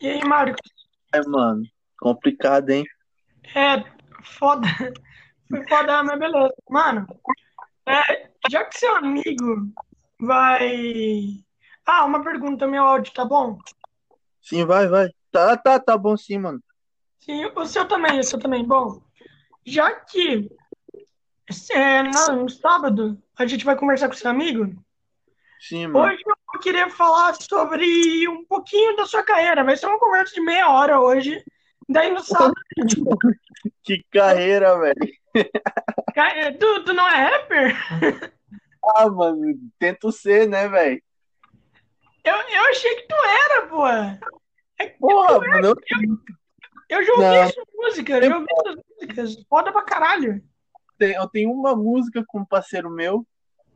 E aí, Marcos? É, mano, complicado, hein? É, foda. Foi foda, mas beleza. Mano, é, já que seu amigo vai. Ah, uma pergunta, meu áudio tá bom? Sim, vai, vai. Tá, tá, tá bom sim, mano. Sim, o seu também, o seu também. Bom, já que é, no, no sábado a gente vai conversar com seu amigo, Sim, mano. hoje eu queria falar sobre um pouquinho da sua carreira. Vai ser uma conversa de meia hora hoje. Daí no sábado. Que carreira, velho. Ca- Tu, tu não é rapper? Ah, mano, tento ser, né, velho? Eu, eu achei que tu era, pô. É Porra, é- mano, eu Eu já ouvi Não. sua música, eu já ouvi suas músicas. Foda pra caralho. eu tenho uma música com um parceiro meu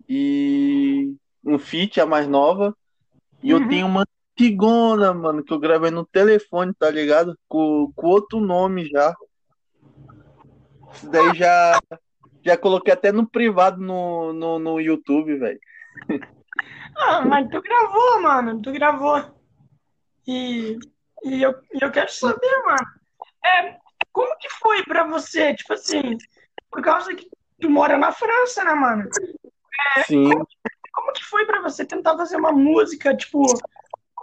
e um feat, a mais nova. E eu Uhum. tenho uma antigona, mano, que eu gravei no telefone, tá ligado? Com, com outro nome já. Isso daí já, já coloquei até no privado no, no, no YouTube, velho. Ah, mas tu gravou, mano. Tu gravou. E, e eu, eu quero saber, mano. É, como que foi pra você? Tipo assim, por causa que tu mora na França, né, mano? Sim. Como que foi pra você tentar fazer uma música, tipo,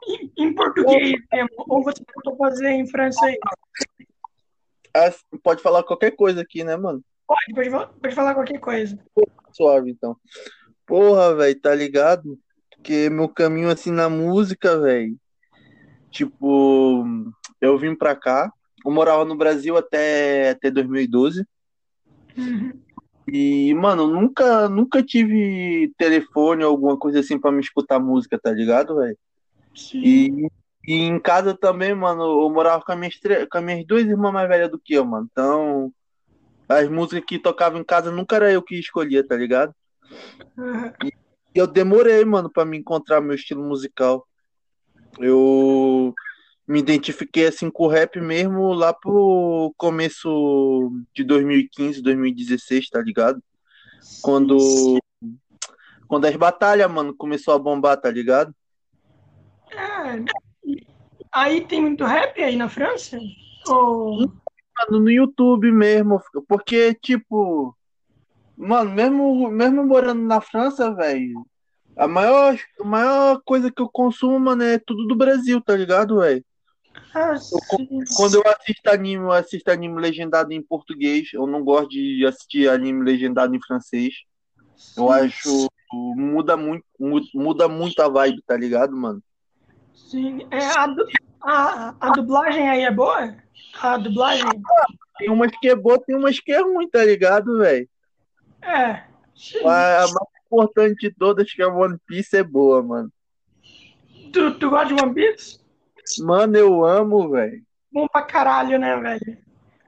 em, em português mesmo? Ou você tentou fazer em francês? Ah, Pode falar qualquer coisa aqui, né, mano? Pode, pode, pode falar qualquer coisa. Suave, então. Porra, velho, tá ligado? Porque meu caminho assim na música, velho. Tipo, eu vim pra cá. Eu morava no Brasil até, até 2012. Uhum. E, mano, nunca, nunca tive telefone ou alguma coisa assim pra me escutar música, tá ligado, velho? E, e em casa também, mano, eu morava com, as minhas com as minhas duas irmãs mais velhas do que eu, mano. Então, as músicas que tocavam em casa nunca era eu que escolhia, tá ligado? E eu demorei, mano, pra me encontrar meu estilo musical. Eu me identifiquei assim com o rap mesmo lá pro começo de 2015, 2016, tá ligado? Quando quando as batalhas, mano, começou a bombar, tá ligado? É, aí tem muito rap aí na França? Ou... Mano, no YouTube mesmo, porque tipo, mano, mesmo mesmo morando na França, velho, a maior a maior coisa que eu consumo, mano, é tudo do Brasil, tá ligado, velho? Ah. Quando eu assisto anime, eu assisto anime legendado em português. Eu não gosto de assistir anime legendado em francês. Eu acho muda muito, mu- muda muito a vibe, tá ligado, mano? Sim. É, a, a, a dublagem aí é boa? A dublagem? Tem umas que é boa, tem umas que é ruim, tá ligado, velho? É. Sim. A mais importante de todas, que é One Piece, é boa, mano. Tu, tu gosta de One Piece? Mano, eu amo, velho. Bom pra caralho, né, velho?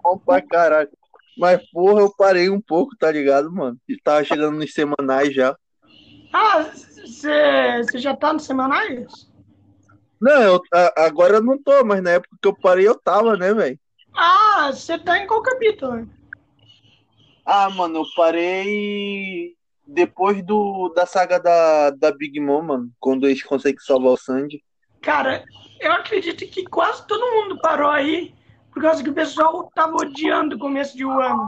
Bom pra caralho. Mas, porra, eu parei um pouco, tá ligado, mano? E Tava chegando nos semanais já. Ah, você já tá nos semanais? Não, eu- a- agora eu não tô, mas na época que eu parei eu tava, né, velho? Ah, você tá em qual capítulo? Ah, mano, eu parei depois do, da saga da, da Big Mom, mano. Quando eles conseguem salvar o Sandy. Cara, eu acredito que quase todo mundo parou aí por causa que o pessoal tava odiando o começo de um ano.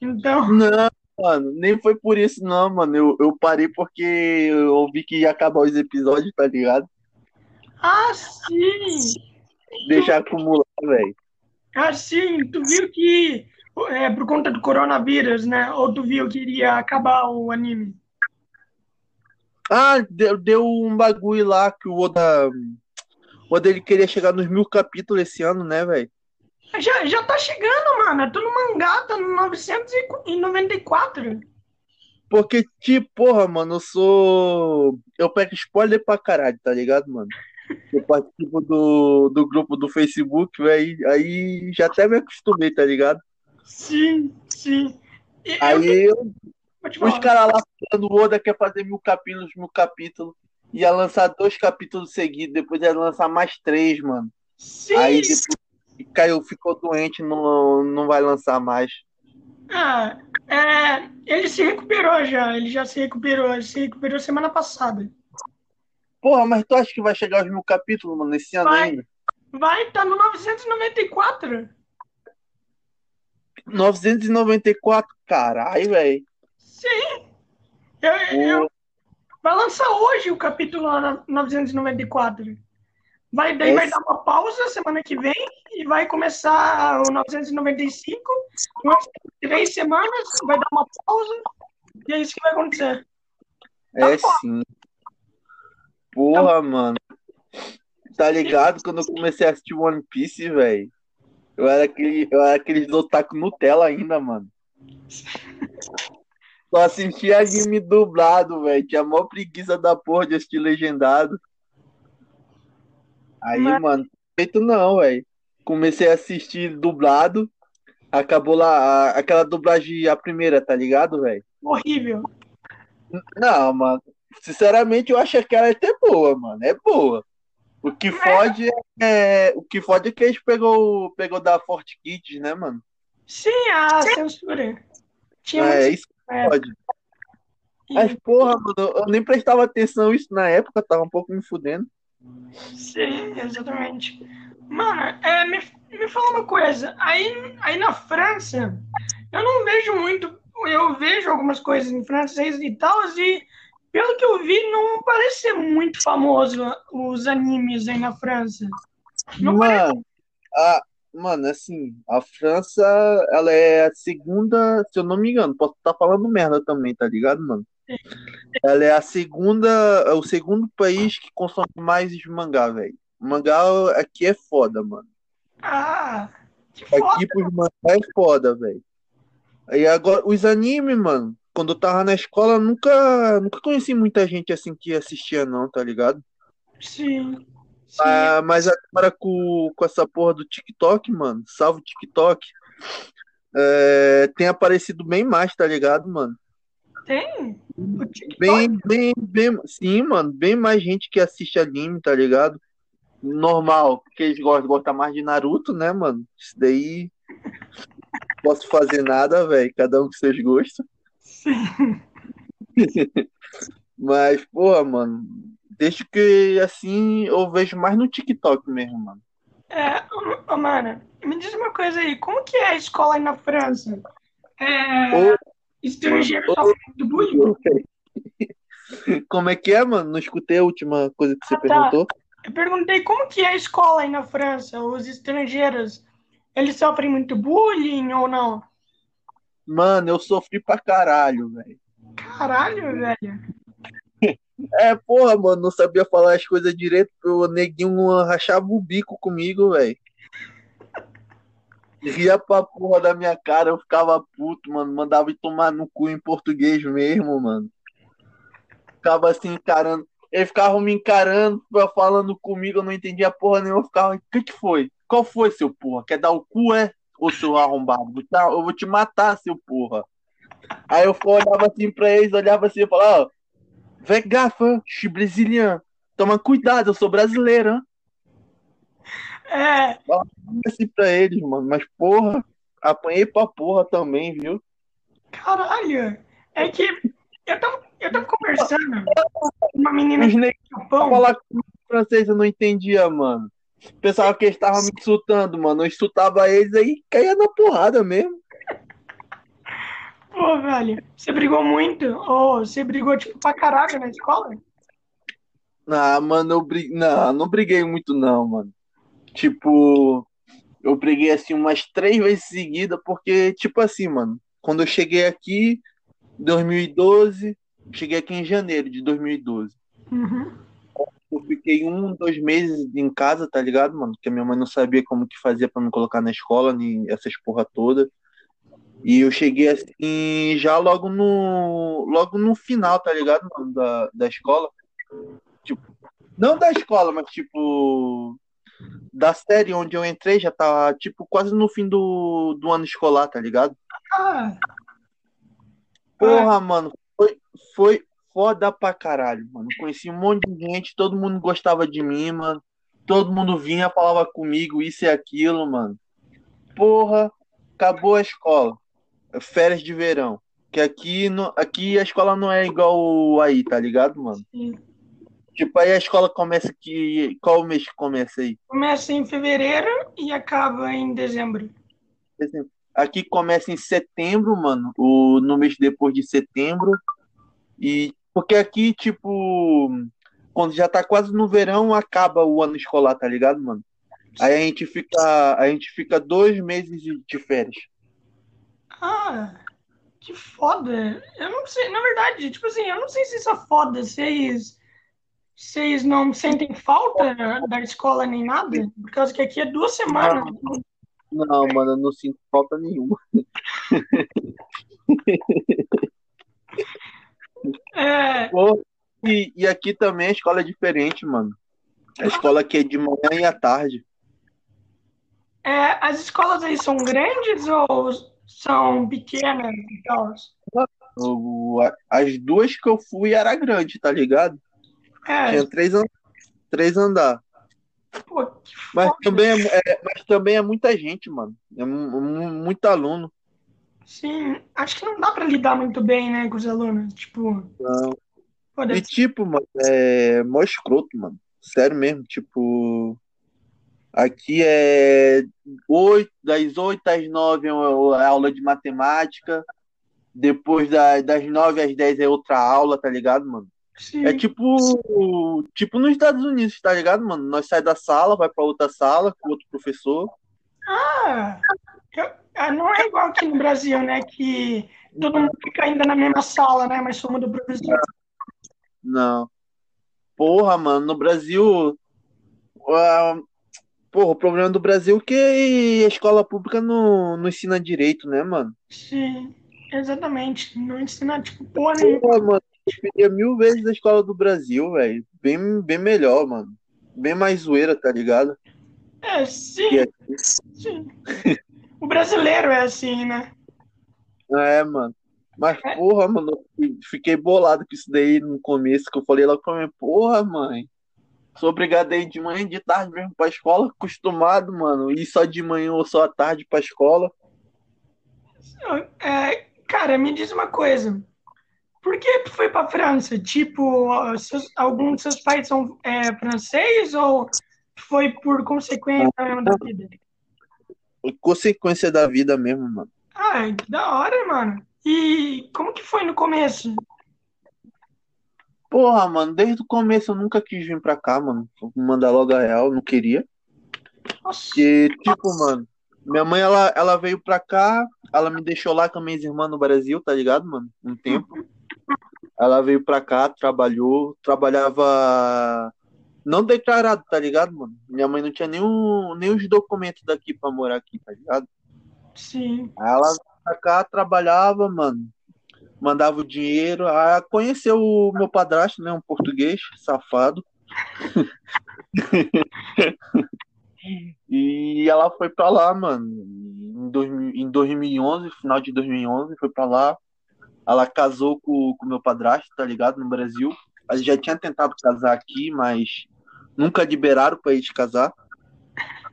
Então, Não, mano, nem foi por isso, não, mano. Eu, eu parei porque eu vi que ia acabar os episódios, tá ligado? ah, sim! Deixar acumular, velho. Ah, sim, tu viu que é por conta do coronavírus, né? Ou tu viu que iria acabar o anime? Ah, deu, deu um bagulho lá que o Oda. O Oda ele queria chegar nos mil capítulos esse ano, né, velho? Já, já tá chegando, mano. Eu tô no mangá, tá no 994. Porque, tipo, porra, mano, eu sou. Eu pego spoiler pra caralho, tá ligado, mano? Eu participo do, do grupo do Facebook, velho. Aí já até me acostumei, tá ligado? Sim, sim. E eu, Aí eu- te os caras lá falando, o Oda quer fazer mil capítulos, mil capítulos. Ia lançar dois capítulos seguidos, depois ia lançar mais três, mano. Sim, Aí depois caiu, ficou doente, não, não vai lançar mais. ah, é, ele se recuperou já. Ele já se recuperou. Ele se recuperou semana passada. Porra, mas tu acha que vai chegar aos mil capítulos, mano, nesse ano Vai. ainda? Vai, tá no 994. 994? Caralho, velho. Sim. Eu, eu, vai lançar hoje o capítulo lá na 994. Vai, daí É vai dar uma pausa semana que vem e vai começar o 995. Umas três semanas, vai dar uma pausa. E é isso que vai acontecer. É Tá bom. sim. Porra, mano. Tá ligado? Quando eu comecei a assistir One Piece, velho. Eu era aquele, eu era aqueles otaku Nutella ainda, mano. Só assistia anime dublado, velho. Tinha mó preguiça da porra de assistir legendado. Aí, Mas- mano, feito não, velho. Comecei a assistir dublado. Acabou lá a- aquela dublagem, a primeira, tá ligado, velho? Horrível. Não, mano. Sinceramente, eu acho que ela é até boa, mano. É boa. O que fode é. O que fode é que eles pegou, pegou da Forte Kids, né, mano? Sim, a censura. Tinha É, muito- isso é, fode. e- Mas, porra, mano, eu nem prestava atenção isso na época, tava um pouco me fudendo. Sim, exatamente. Mano, é, me, me fala uma coisa. Aí, aí na França, eu não vejo muito. Eu vejo algumas coisas em francês e tal, e pelo que eu vi, não parece ser muito famoso os animes aí na França. Não parece. Mano, a, mano, assim, a França, ela é a segunda, se eu não me engano, posso estar falando merda também, tá ligado, mano? Ela é a segunda, é o segundo país que consome mais mangá, velho. Mangá aqui é foda, mano. Ah, que foda. Aqui pros mangá é foda, velho. Aí agora, os animes, mano, quando eu tava na escola, nunca, nunca conheci muita gente assim que assistia, não, tá ligado? Sim. Ah, mas agora com, com essa porra do TikTok, mano, salve o TikTok, é, tem aparecido bem mais, tá ligado, mano? Tem? Bem, bem, bem, sim, mano, bem mais gente que assiste anime, tá ligado? Normal, porque eles gostam, gostam mais de Naruto, né, mano? Isso daí posso fazer nada, velho, cada um com seus gostos. Sim. Mas, porra, mano, desde que assim eu vejo mais no TikTok mesmo, mano. É, ô, mano, me diz uma coisa aí, como que é a escola aí na França? É, sofrem muito bullying? Como é que é, mano? Não escutei a última coisa que você Ah, tá. perguntou. Eu perguntei como que é a escola aí na França, os estrangeiros, eles sofrem muito bullying ou não? Mano, eu sofri pra caralho, velho. Caralho, velho. É, porra, mano, não sabia falar as coisas direito, o neguinho rachava o bico comigo, velho. Ria pra porra da minha cara, eu ficava puto, mano. Mandava ir tomar no cu em português mesmo, mano. Ficava assim encarando. Ele ficava me encarando, falando comigo, eu não entendia porra nenhuma. Eu ficava, o que que foi? Qual foi, seu porra? Quer dar o cu, é? Ô, seu arrombado? Eu vou te matar, seu porra. Aí eu olhava assim pra eles, olhava assim e falava, Vem gafa, je brésilien. Toma cuidado, eu sou brasileiro, hein? É, Assim pra eles, mano. Mas porra, apanhei pra porra também, viu? caralho. É que eu tava, eu tava conversando com uma menina Os negros Japão. falar em francês eu não entendia, mano. Pensava que eles estavam me insultando, mano. Eu insultava eles aí caía na porrada mesmo. Pô, velho, você brigou muito? Ou você brigou, tipo, pra caralho na escola? Ah, mano, eu briguei. Não, não briguei muito, não, mano. Tipo, eu briguei assim umas três vezes seguidas, porque, tipo assim, mano, quando eu cheguei aqui, 2012, cheguei aqui em janeiro de 2012. Uhum. Eu fiquei um, dois meses em casa, tá ligado, mano? Porque a minha mãe não sabia como que fazia pra me colocar na escola, nem essas porra toda. E eu cheguei assim, já logo no, logo no final, tá ligado, mano, da, da escola. Tipo, não da escola, mas tipo, da série onde eu entrei, já tá, tipo, quase no fim do, do ano escolar, tá ligado? Ah, Porra, mano, foi, foi foda pra caralho, mano. Conheci um monte de gente, todo mundo gostava de mim, mano. Todo mundo vinha, falava comigo, isso e aquilo, mano. Porra, acabou a escola. Férias de verão. Que aqui, no, aqui a escola não é igual aí, tá ligado, mano? sim. Tipo, aí a escola começa que. Qual mês que começa aí? Começa em fevereiro e acaba em dezembro. Aqui começa em setembro, mano. O, no mês depois de setembro. E. Porque aqui, tipo. Quando já tá quase no verão, acaba o ano escolar, tá ligado, mano? Aí a gente fica. A gente fica dois meses de férias. Ah, que foda. Eu não sei, na verdade, tipo assim, eu não sei se isso é foda, vocês. Vocês não sentem falta da escola nem nada? Por causa que aqui é duas semanas. Não, mano, eu não sinto falta nenhuma. É. Pô, e, e aqui também a escola é diferente, mano. A escola aqui é de manhã e à tarde. É, as escolas aí são grandes ou são pequenas e tal? As duas que eu fui era grande, tá ligado? É, Tinha três, an- três andar. pô, que Mas foda. também é, é- mas também é muita gente, mano. É mu- mu- muito aluno. Sim, acho que não dá pra lidar muito bem, né, com os alunos. Tipo, Não. E tipo, mano, é mó escroto, mano. Sério mesmo, tipo. Aqui é oito, das 8 às 9 é aula de matemática. Depois da- das 9 às 10 é outra aula, tá ligado, mano? sim. É tipo, tipo nos Estados Unidos, tá ligado, mano? Nós sai da sala, vai pra outra sala com outro professor. Ah, ah, não é igual aqui no Brasil, né, que todo mundo fica ainda na mesma sala, né, mas só muda o professor. Não. Porra, mano, no Brasil. Porra, o problema do Brasil é que a escola pública não, não ensina direito, né, mano? Sim, exatamente. Não ensina, tipo, porra nenhuma. Porra, mano, eu preferia mil vezes a escola do Brasil, velho. Bem, bem melhor, mano. Bem mais zoeira, tá ligado? É, sim, aqui. sim. O brasileiro é assim, né? É, mano. Mas, porra, mano, fiquei bolado com isso daí no começo, que eu falei logo pra mim, porra, mãe. Sou obrigado a ir de manhã e de tarde mesmo pra escola, acostumado, mano. Ir só de manhã ou só à tarde pra escola. É, cara, me diz uma coisa. Por que tu foi pra França? Tipo, seus, algum dos seus pais são é, francês ou foi por consequência mesmo da vida? Consequência da vida mesmo, mano. Ah, que da hora, mano. E como que foi no começo? Porra, mano, desde o começo eu nunca quis vir pra cá, mano. Mandar logo a real, não queria. Porque, tipo, mano, minha mãe, ela, ela veio pra cá, ela me deixou lá com as minhas irmãs no Brasil, tá ligado, mano? Um tempo. Ela veio pra cá, trabalhou, trabalhava não declarado, tá ligado, mano? Minha mãe não tinha nenhum, nem os documentos daqui pra morar aqui, tá ligado? sim. Aí ela veio pra cá, trabalhava, mano. Mandava o dinheiro. Aí conheceu o meu padrasto, né? Um português, safado. E ela foi pra lá, mano. Em, 2000 em 2011, final de 2011, foi pra lá. Ela casou com o meu padrasto, tá ligado? No Brasil. A gente já tinha tentado casar aqui, mas nunca liberaram pra gente casar.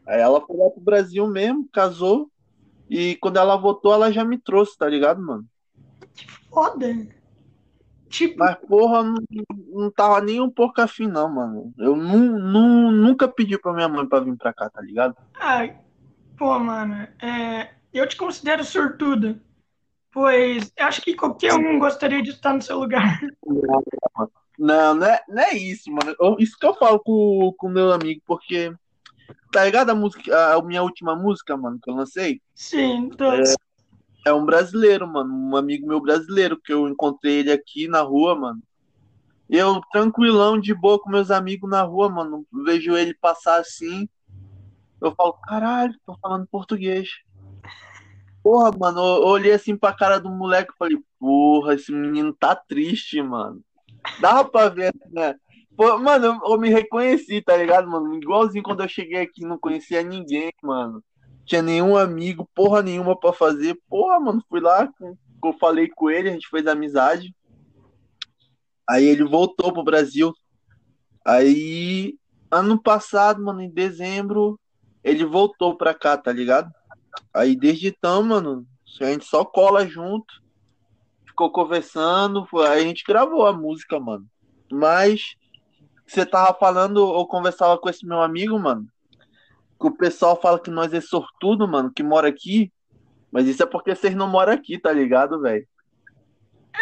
Aí ela foi lá pro Brasil mesmo, casou. E quando ela voltou, ela já me trouxe, tá ligado, mano? Foda. Tipo, Mas, porra, não, não tava nem um pouco afim, não, mano. Eu nu, nu, nunca pedi pra minha mãe pra vir pra cá, tá ligado? ah, pô, mano, é, eu te considero sortudo. Pois acho que qualquer um gostaria de estar no seu lugar. Não, não é, não é isso, mano. Eu- isso que eu falo com o meu amigo, porque, tá ligado a música, a minha última música, mano, que eu lancei? Sim, tô. É um brasileiro, mano. Um amigo meu brasileiro, que eu encontrei ele aqui na rua, mano. Eu, tranquilão, de boa com meus amigos na rua, mano. Vejo ele passar assim. Eu falo, caralho, tô falando português. Porra, mano, eu olhei assim pra cara do moleque e falei, porra, esse menino tá triste, mano. Dava pra ver, né? Mano, eu, eu me reconheci, tá ligado, mano? Igualzinho quando eu cheguei aqui, não conhecia ninguém, mano. Tinha nenhum amigo, porra nenhuma pra fazer. Porra, mano, fui lá, eu falei com ele, a gente fez amizade. Aí ele voltou pro Brasil. Aí, ano passado, mano, em dezembro, ele voltou pra cá, tá ligado? Aí desde então, mano, a gente só cola junto, ficou conversando, aí a gente gravou a música, mano. Mas você tava falando, eu conversava com esse meu amigo, mano, que o pessoal fala que nós é sortudo, mano, que mora aqui, mas isso é porque vocês não moram aqui, tá ligado, velho?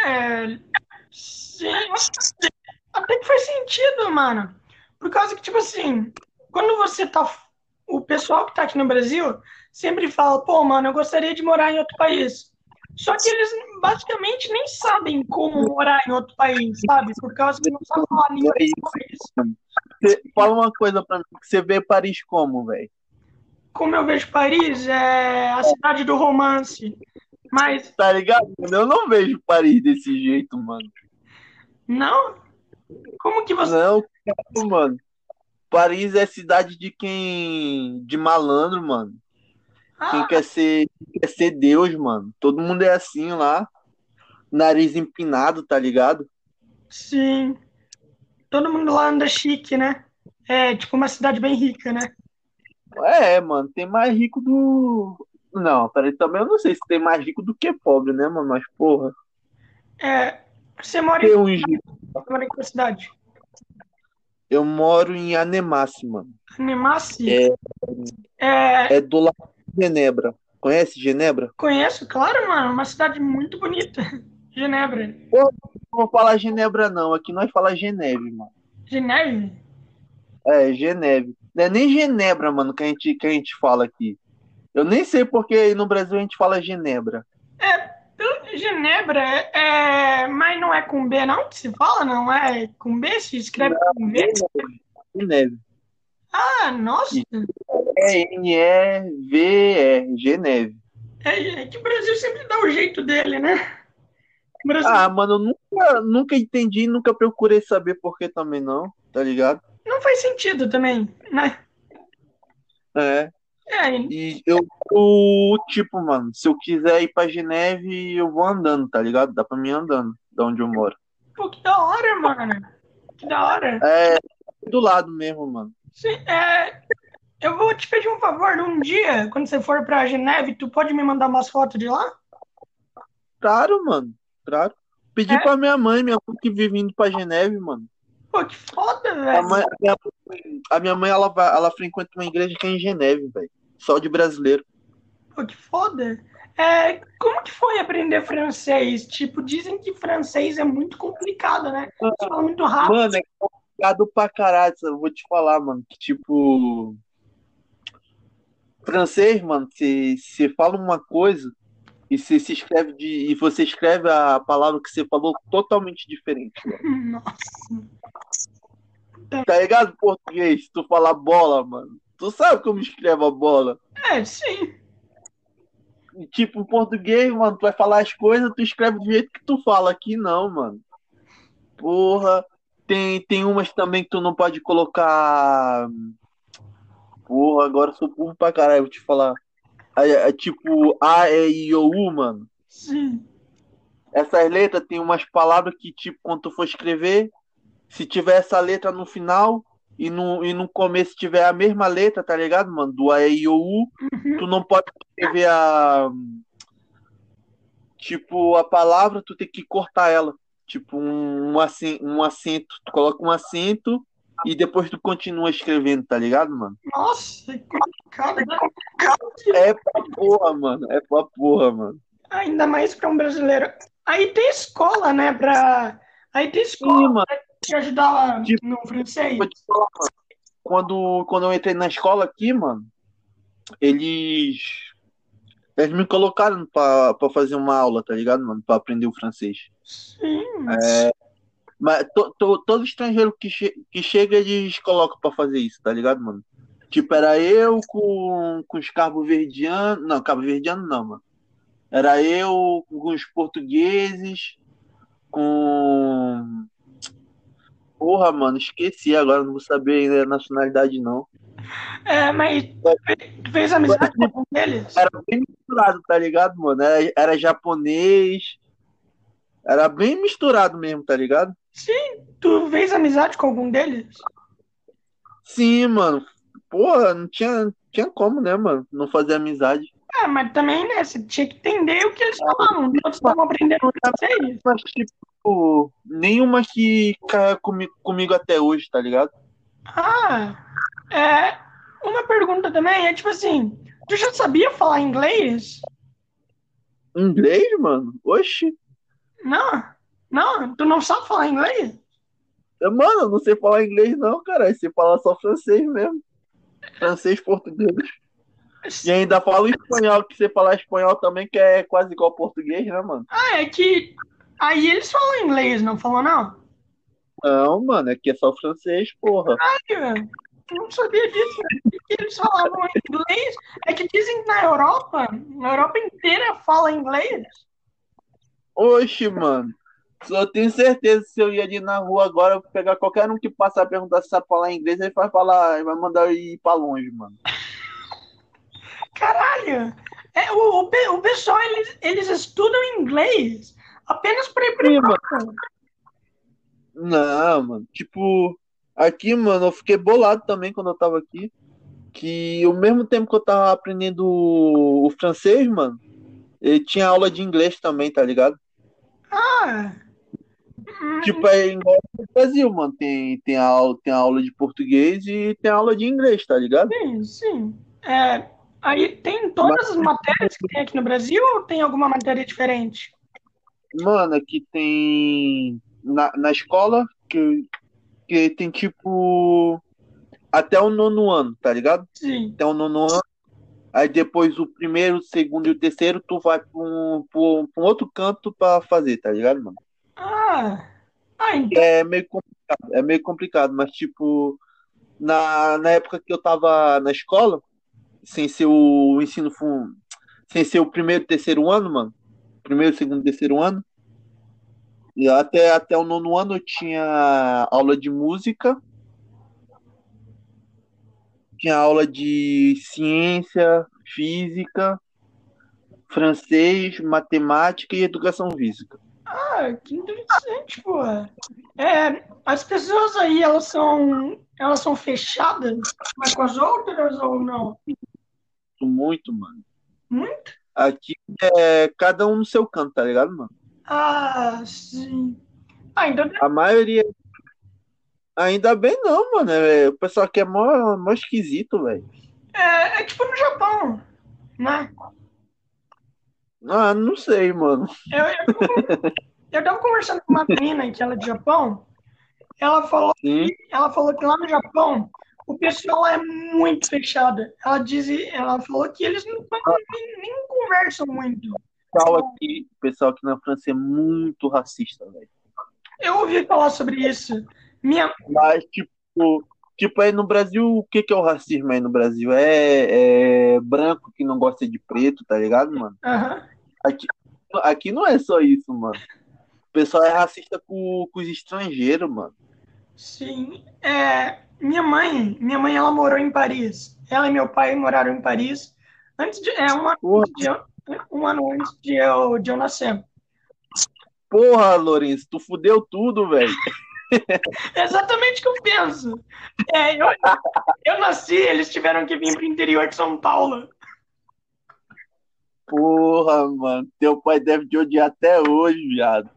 É. Sim, até que faz sentido, mano. Por causa que, tipo assim, quando você tá. O pessoal que tá aqui no Brasil sempre fala, pô, mano, eu gostaria de morar em outro país. Só que eles basicamente nem sabem como morar em outro país, sabe? Por causa que não sabem falar a língua desse país. Você, fala uma coisa pra mim, você vê Paris como, velho? Como eu vejo Paris, é a cidade do romance. Mas, Tá ligado? Eu não vejo Paris desse jeito, mano. não? Como que você. Não, mano. Paris é cidade de quem. de malandro, mano. Quem Ah, quer ser, quer ser Deus, mano. Todo mundo é assim lá. Nariz empinado, tá ligado? sim. Todo mundo lá anda chique, né? É tipo uma cidade bem rica, né? É, mano, tem mais rico do. Não, peraí, também eu não sei se tem mais rico do que pobre, né, mano? Mas, porra, É, você mora tem em, ricos. você mora em qual cidade? Eu moro em Anemassi, mano. Animasse? É, É, é do lado de Genebra. Conhece Genebra? conheço, claro, mano. Uma cidade muito bonita. Genebra. Pô, não vou falar Genebra, não. Aqui nós fala Geneve, mano. Geneve? É, Geneve. Não é nem Genebra, mano, que a gente, que a gente fala aqui. Eu nem sei porque aí no Brasil a gente fala Genebra. É, Genebra é, é- Mas não é com B, não? Que se fala? Não é com B? Se escreve com V? Geneve. Ah, nossa. É N-E-V-E, Geneve. É, é que o Brasil sempre dá o jeito dele, né? Brasil Ah, mano, eu nunca, nunca entendi, nunca procurei saber por que também não, tá ligado? não faz sentido também, né? É. É, E eu, tipo, mano, se eu quiser ir pra Geneve, eu vou andando, tá ligado? Dá pra mim ir andando, da onde eu moro. pô, que da hora, mano. Que da hora. É do lado mesmo, mano. Sim, é, eu vou te pedir um favor, um dia, quando você for pra Geneve, tu pode me mandar umas fotos de lá? Claro, mano, claro. Pedi É? pra minha mãe, minha mãe que vive indo pra Geneve, mano. Pô, que foda, A, velho. mãe, a minha, a minha mãe, ela, ela frequenta uma igreja que é em Geneve, velho. Só de brasileiro. Pô, que foda. É, como que foi aprender francês? Tipo, dizem que francês é muito complicado, né? Você fala muito rápido. Mano, é complicado pra caralho, eu vou te falar, mano, que tipo. Francês, mano, você fala uma coisa e você se escreve de. E você escreve a palavra que você falou totalmente diferente. mano. Nossa. Tá ligado? Português, se tu falar bola, mano. Tu sabe como escreve a bola. É, sim. E, tipo, em português, mano, tu vai falar as coisas, tu escreve do jeito que tu fala. Aqui não, mano. Porra. Tem, tem umas também que tu não pode colocar. Porra, agora eu sou burro pra caralho, vou te falar. É, é tipo A, E, I, O, U, mano. Sim. Essas letras tem umas palavras que, tipo, quando tu for escrever, se tiver essa letra no final e no, e no começo tiver a mesma letra, tá ligado, mano? Do A, E, I, O, U, Uhum. tu não pode escrever a. Tipo, a palavra, tu tem que cortar ela. Tipo, um, um, um acento. Tu coloca um acento e depois tu continua escrevendo, tá ligado, mano? Nossa, que complicado. né? É pra porra, mano. É pra porra, mano. Ainda mais para um brasileiro. Aí tem escola, né? Pra... Aí tem Sim, escola mano. pra te ajudar Tipo, no francês. Falar. Quando, quando eu entrei na escola aqui, mano, eles. Eles me colocaram pra, pra fazer uma aula, tá ligado, mano? Pra aprender o francês. Sim. Mas to, to- todo estrangeiro que, che que chega, eles colocam pra fazer isso, tá ligado, mano? Tipo, era eu com, com os cabo-verdianos. Não, cabo-verdiano não, mano. Era eu com os portugueses, com. Porra, mano, esqueci agora, não vou saber ainda a nacionalidade, não. É, mas tu fez amizade com deles? Era bem misturado, tá ligado, mano? Era, era japonês. Era bem misturado mesmo, tá ligado? Sim, tu fez amizade com algum deles? Sim, mano. Porra, não tinha, tinha como, né, mano? Não fazer amizade. Ah, mas também, né? Você tinha que entender o que eles falavam. Todos estavam aprendendo francês. Mas, tipo, tipo, nenhuma que caiu comigo, comigo até hoje, tá ligado? Ah, é. Uma pergunta também é tipo assim: tu já sabia falar inglês? Inglês, mano? Oxi. Não, não, tu não sabe falar inglês? Mano, eu não sei falar inglês, não, cara. Eu sei falar só francês mesmo. Francês, português. E ainda falo espanhol, que você falar espanhol também, que é quase igual português, né, mano? Ah, é que. Aí eles falam inglês, não falam não? Não, mano, aqui é só francês, porra. Velho, eu não sabia disso. Que eles falavam inglês. É que dizem que na Europa, na Europa inteira fala inglês. Oxe, mano. Só tenho certeza que se eu ir ali na rua agora, eu pegar qualquer um que passar a perguntar se sabe falar inglês, ele vai falar, vai mandar eu ir pra longe, mano. Caralho! É, o, o, o pessoal, eles, eles estudam inglês apenas para ir pra Sim, Europa. Não, mano. Tipo, aqui, mano, eu fiquei bolado também quando eu tava aqui. Que ao mesmo tempo que eu tava aprendendo o, o francês, mano, ele tinha aula de inglês também, tá ligado? Ah! Tipo, é igual no Brasil, mano. Tem, tem, aula, tem aula de português e tem aula de inglês, tá ligado? Sim, sim. É, aí tem todas as matérias que tem aqui no Brasil ou tem alguma matéria diferente? Mano, aqui tem. Na, na escola, que, que tem tipo. Até o nono ano, tá ligado? Sim. Até o nono ano. Aí depois o primeiro, o segundo e o terceiro, tu vai pra um, pra um, pra um outro canto pra fazer, tá ligado, mano? Ah! Ah, então. É meio complicado, é meio complicado, mas tipo, na, na época que eu tava na escola, sem ser o ensino fun... sem ser o primeiro e terceiro ano, mano. Primeiro, segundo e terceiro ano. E até, até o nono ano eu tinha aula de música, tinha aula de ciência, física, francês, matemática e educação física. Ah, que interessante, pô. É, as pessoas aí, elas são, elas são fechadas umas com as outras ou não? Muito, mano. Muito? Aqui é cada um no seu canto, tá ligado, mano? Ah, sim. Ah, então A maioria. Ainda bem não, mano. É, o pessoal aqui é mó, mó esquisito, velho. é, é tipo no Japão, né? Ah, não sei, mano. Eu, eu, eu tava conversando com uma menina que ela é de Japão. Ela falou, Sim. ela falou que lá no Japão o pessoal é muito fechado. Ela diz, ela falou que eles não, nem, nem conversam muito. O pessoal aqui, o pessoal aqui na França é muito racista, velho. Eu ouvi falar sobre isso. Minha, Mas, tipo, tipo, aí no Brasil, o que que é o racismo aí no Brasil? É, é branco que não gosta de preto, tá ligado, mano? aham. Aqui, aqui não é só isso, mano. O pessoal é racista com, com os estrangeiros, mano. Sim, é, minha mãe, minha mãe ela morou em Paris. Ela e meu pai moraram em Paris antes de, é, um ano de um ano antes de eu, de eu nascer. porra, Lourenço, tu fudeu tudo, velho. É exatamente o que eu penso. É, eu, eu nasci, eles tiveram que vir pro interior de São Paulo. Porra, mano. Teu pai deve te odiar até hoje, viado.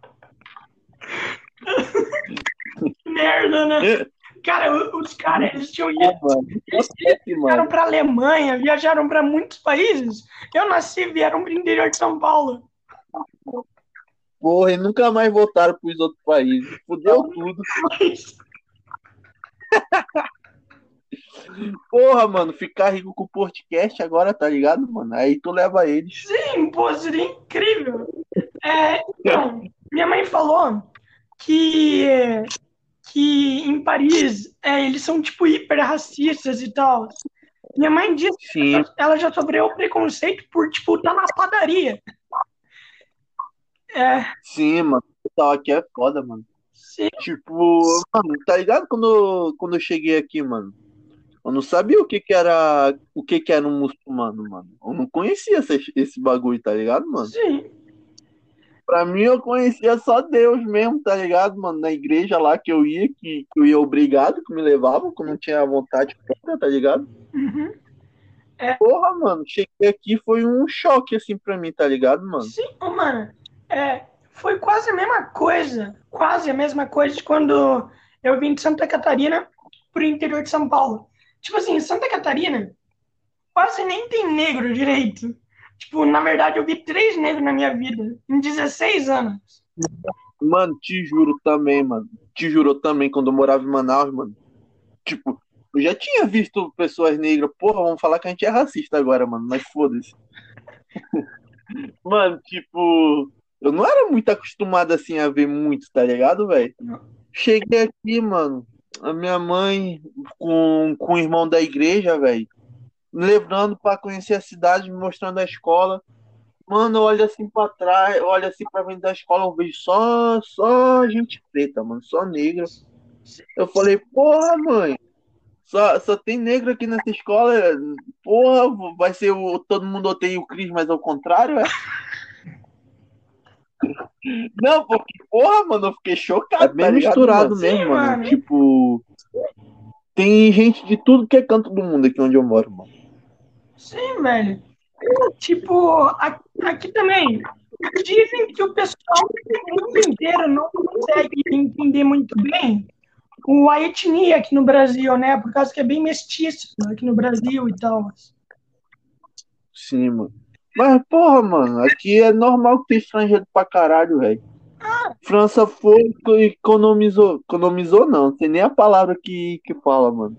Merda, né? Cara, os caras, eles tinham ido, É, mano. eles Acontece, viajaram pra Alemanha, viajaram pra muitos países. Eu nasci e vieram pro interior de São Paulo. Porra, e nunca mais voltaram pros outros países. Fudeu tudo. Porra, mano, ficar rico com o podcast agora, tá ligado, mano? Aí tu leva eles. sim, pô, seria incrível. É, então, minha mãe falou que, que em Paris é, eles são tipo hiper racistas e tal. Minha mãe disse que Sim, ela já sofreu preconceito por, tipo, estar na padaria. É, sim, mano. O pessoal aqui é foda, mano. sim, Tipo, mano, tá ligado quando, quando eu cheguei aqui, mano? Eu não sabia o que que era, o que que era um muçulmano, mano. Eu não conhecia esse, esse bagulho, tá ligado, mano? sim. Pra mim, eu conhecia só Deus mesmo, tá ligado, mano? Na igreja lá que eu ia, que, que eu ia obrigado, que me levavam, que eu não tinha vontade própria, tá ligado? Uhum. Porra, mano, cheguei aqui foi um choque, assim, pra mim, tá ligado, mano? Sim, ô, mano, é, foi quase a mesma coisa, quase a mesma coisa de quando eu vim de Santa Catarina pro interior de São Paulo. Tipo assim, Santa Catarina, quase nem tem negro direito. Tipo, na verdade, eu vi três negros na minha vida, em 16 anos. Mano, te juro também, mano. Te juro também, quando eu morava em Manaus, mano. Tipo, eu já tinha visto pessoas negras. Porra, vamos falar que a gente é racista agora, mano. Mas foda-se. mano, tipo, eu não era muito acostumado assim a ver muito, tá ligado, velho? Cheguei aqui, mano. A minha mãe com, com o irmão da igreja, velho levando para conhecer a cidade, me mostrando a escola. Mano, olha assim para trás, olha assim para frente da escola, eu vejo só, só gente preta, mano, só negra. Eu falei, porra, mãe, só, só tem negro aqui nessa escola, porra, vai ser o todo mundo odeia o Cris, mas ao contrário, é? Não, porque, porra, mano, eu fiquei chocado. É bem tá misturado mesmo, mano. mano. Tipo, tem gente de tudo que é canto do mundo aqui onde eu moro, mano. Sim, velho. Tipo, aqui também. Dizem que o pessoal do mundo inteiro não consegue entender muito bem a etnia aqui no Brasil, né? Por causa que é bem mestiço aqui no Brasil e tal. Sim, mano. Mas, porra, mano, aqui é normal que tem estrangeiro pra caralho, velho. França foi e economizou. Economizou não, não tem nem a palavra que, que fala, mano.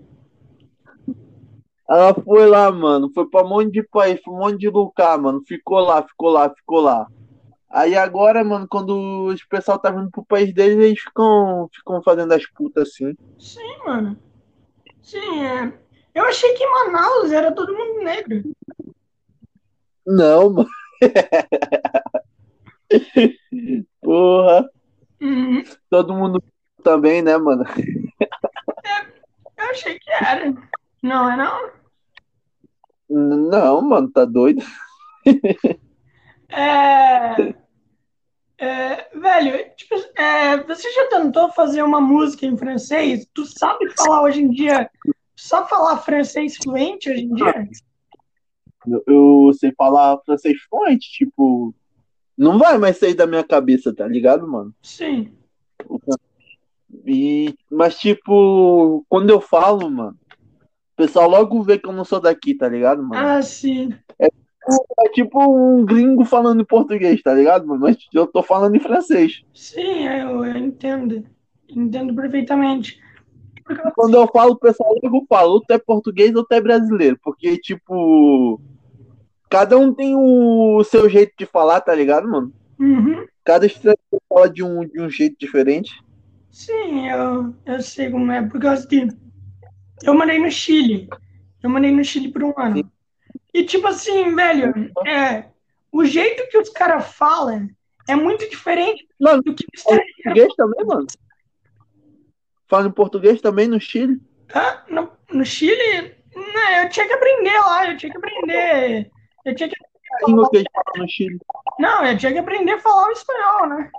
Ela foi lá, mano. Foi pra um monte de país, foi um monte de lugar, mano. Ficou lá, ficou lá, ficou lá. Aí agora, mano, quando os pessoal tá vindo pro país deles, eles ficam, ficam fazendo as putas assim. Sim, mano. Sim, é. Eu achei que Manaus era todo mundo negro. Não, mano. Porra. Uhum. Todo mundo também, né, mano? É, eu achei que era. Não é não? Não, mano, tá doido? É, é, velho, tipo, é, você já tentou fazer uma música em francês? Tu sabe falar hoje em dia? Só falar francês fluente hoje em dia? Eu, sei falar francês fluente, tipo, não vai mais sair da minha cabeça, tá ligado, mano? Sim. E, mas, tipo, quando eu falo, mano, o pessoal logo vê que eu não sou daqui, tá ligado, mano? Ah, sim. É, é tipo um gringo falando em português, tá ligado, mano? Mas eu tô falando em francês. Sim, eu, eu entendo. Entendo perfeitamente. Quando eu falo, o pessoal logo fala, ou tu é português ou tu é brasileiro. Porque, tipo, cada um tem o seu jeito de falar, tá ligado, mano? Uhum. Cada estrangeiro fala de um, de um jeito diferente. Sim, eu, eu sei como é, por causa que eu morei no Chile. Eu morei no Chile por um ano. Sim. E tipo assim, velho, é, o jeito que os caras falam é muito diferente mano, do que o português também, mano. Fala em português também no Chile? Ah, no, no Chile? Não, eu tinha que aprender lá, eu tinha que aprender. Eu tinha que língua que eles falam no Chile? Não, eu tinha que aprender a falar o espanhol, né?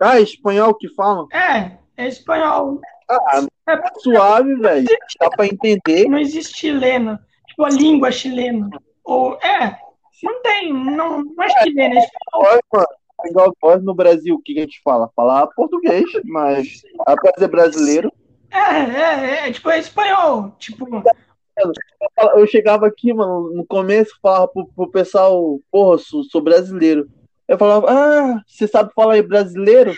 Ah, espanhol que falam? É, é espanhol. Ah, é suave, velho. Dá pra entender. Não existe chileno. Tipo, a língua chilena. Ou, é, não tem, não, não é chileno, é espanhol. Mano, igual nós no Brasil, o que a gente fala? Falar português, mas apesar de brasileiro. É, é, é, tipo, é espanhol. Tipo. Eu chegava aqui, mano, no começo, falava pro, pro pessoal, porra, sou, sou brasileiro. Eu falava, ah, você sabe falar em brasileiro?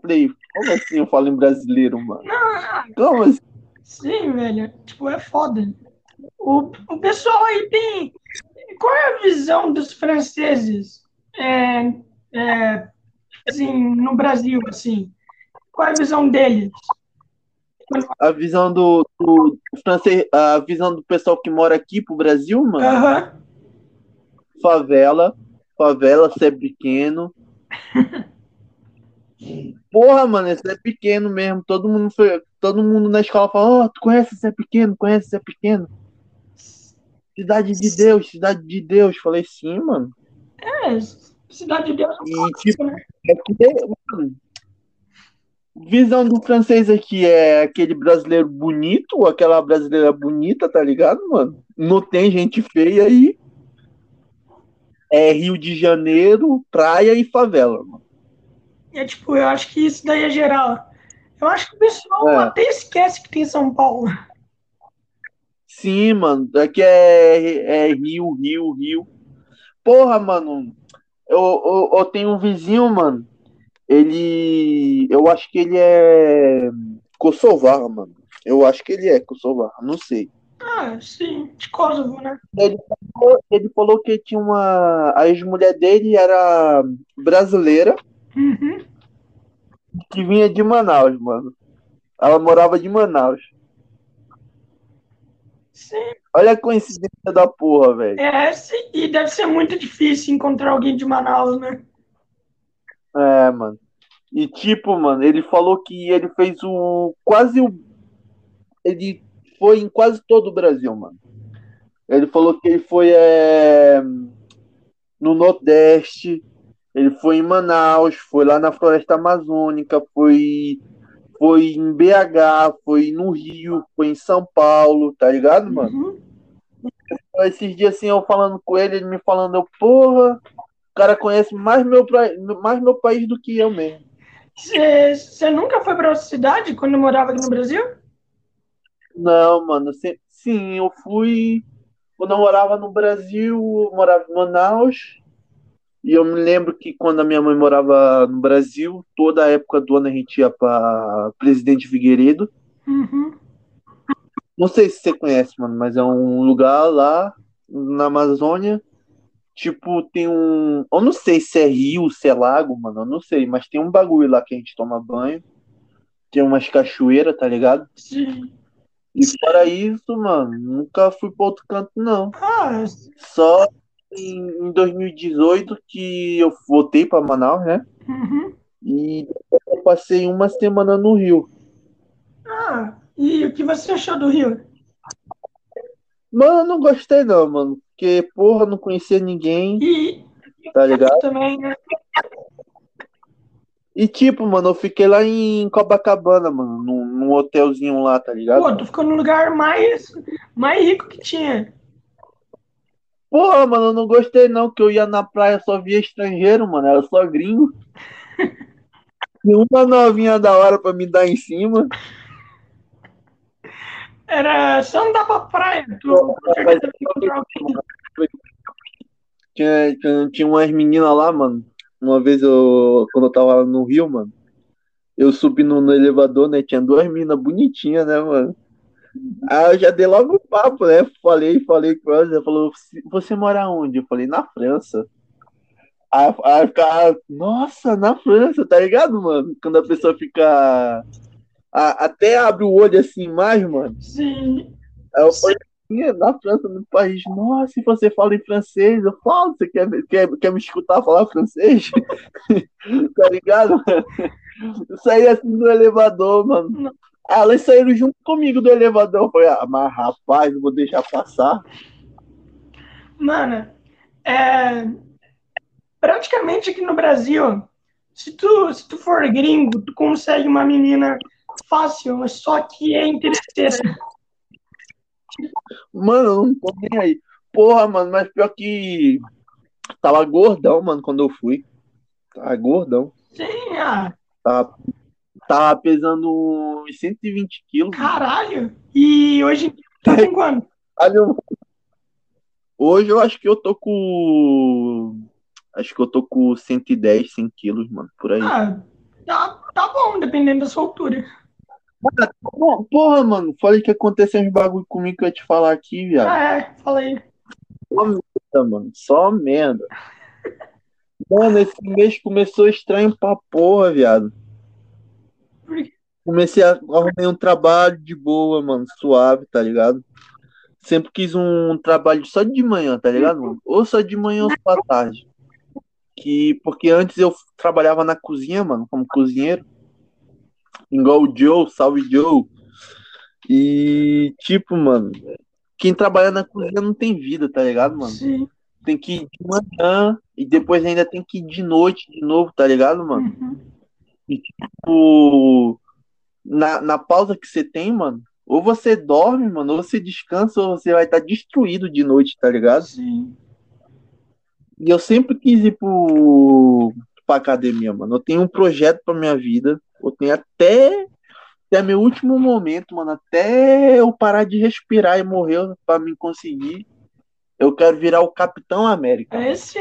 Falei, como assim eu falo em brasileiro, mano? Não, como assim? Sim, velho. Tipo, é foda. O, o pessoal aí tem. Qual é a visão dos franceses é, é, assim, no Brasil, assim? Qual é a visão deles? A visão do, do, francês, a visão do pessoal que mora aqui pro Brasil, mano. Uhum. Favela, favela, ser pequeno. Porra, mano, esse é pequeno mesmo. Todo mundo foi, todo mundo na escola fala: "Ó, oh, tu conhece esse é pequeno? Conhece esse é pequeno?" Cidade de Deus, cidade de Deus. Falei: "Sim, mano." É, cidade de Deus. E tipo, né? é visão do francês aqui é aquele brasileiro bonito, aquela brasileira bonita, tá ligado, mano? Não tem gente feia aí. É Rio de Janeiro, praia e favela, mano. É tipo, eu acho que isso daí é geral. Eu acho que o pessoal É. até esquece que tem São Paulo. Sim, mano. Aqui é, é Rio, Rio, Rio. Porra, mano. Eu, eu, eu tenho um vizinho, mano. Ele. Eu acho que ele é. Kosovar, mano. Eu acho que ele é Kosovar, não sei. Ah, sim, de Kosovo, né? Ele falou, ele falou que tinha uma. A ex-mulher dele era brasileira, Uhum. que vinha de Manaus, mano. Ela morava de Manaus. Sim. Olha a coincidência da porra, velho. É, sim, e deve ser muito difícil encontrar alguém de Manaus, né? É, mano. E tipo, mano, ele falou que ele fez o. Quase o. Ele foi em quase todo o Brasil, mano. Ele falou que ele foi é, no Nordeste, ele foi em Manaus, foi lá na Floresta Amazônica, foi, foi em BH, foi no Rio, foi em São Paulo, tá ligado, mano? Uhum. Esses dias assim, eu falando com ele, ele me falando, eu, porra, o cara conhece mais meu, pra- mais meu país do que eu mesmo. Você nunca foi para outra cidade quando morava aqui no Brasil? Não, mano, se- sim, eu fui. Quando eu morava no Brasil, eu morava em Manaus. E eu me lembro que quando a minha mãe morava no Brasil, toda a época do ano a gente ia pra Presidente Figueiredo. Uhum. Não sei se você conhece, mano, mas é um lugar lá na Amazônia. Tipo, tem um. Eu não sei se é rio, se é lago, mano, eu não sei, mas tem um bagulho lá que a gente toma banho. Tem umas cachoeiras, tá ligado? Sim. E fora isso, mano, nunca fui pra outro canto, não. Ah, Só em, em 2018 que eu voltei pra Manaus, né? uhum. E eu passei uma semana no Rio. Ah, e o que você achou do Rio? Mano, eu não gostei não, mano. Porque, porra, não conhecia ninguém, E tá ligado? também, né? E tipo, mano, eu fiquei lá em Copacabana, mano, num, num hotelzinho lá, tá ligado? Pô, tu ficou no lugar mais, mais rico que tinha. Porra, mano, eu não gostei não, que eu ia na praia só via estrangeiro, mano, era só gringo. E uma novinha da hora pra me dar em cima. Era só andar pra praia. Tu alguém. Tinha, tinha, tinha umas meninas lá, mano. Uma vez eu, quando eu tava lá no Rio, mano, eu subi no, no elevador, né? Tinha duas meninas bonitinhas, né, mano? Aí eu já dei logo o papo, né? Falei, falei com elas. Ela falou: "Você- mora onde? Eu falei: Na França. Aí, aí fica, nossa, na França, tá ligado, mano? Quando a pessoa fica. a- até abre o olho assim mais, mano. Sim. Aí eu falei, "Ih, na França, no país, nossa, se você fala em francês, eu falo, você quer, quer, quer me escutar falar francês? tá ligado? Eu saí assim do elevador, mano. Elas saíram junto comigo do elevador. Falei, ah, mas rapaz, vou deixar passar. Mano, é, praticamente aqui no Brasil, se tu, se tu for gringo, tu consegue uma menina fácil, mas só que é interesseira. Mano, não tô nem aí. Porra, mano, mas pior que tava gordão, mano, quando eu fui. Tava gordão. Sim, ah, Tava, tava pesando uns 120 quilos. caralho. E hoje em dia tá com quanto? Hoje eu acho que eu tô com. Acho que eu tô com 110, 100 quilos, mano, por aí. Ah, tá, tá bom, dependendo da sua altura. Pô, Porra, mano, falei que aconteceu uns bagulho comigo que eu ia te falar aqui, viado. Ah, é, fala aí. Só merda, mano, só merda. Mano, esse mês começou estranho pra porra, viado. Comecei a arrumar um trabalho de boa, mano, suave, tá ligado? Sempre quis um trabalho só de manhã, tá ligado, mano? Ou só de manhã ou só à tarde. Que, porque antes eu trabalhava na cozinha, mano, como cozinheiro. Igual o Joe, salve Joe. E, tipo, mano, quem trabalha na cozinha não tem vida, tá ligado, mano? Sim. Tem que ir de manhã e depois ainda tem que ir de noite de novo, tá ligado, mano? Uhum. E, tipo, na, na pausa que você tem, mano, ou você dorme, mano, ou você descansa, ou você vai estar destruído de noite, tá ligado? Sim. E eu sempre quis ir pro, pra academia, mano. Eu tenho um projeto pra minha vida. Eu tenho até, até meu último momento, mano. Até eu parar de respirar e morrer pra me conseguir. Eu quero virar o Capitão América. É sim.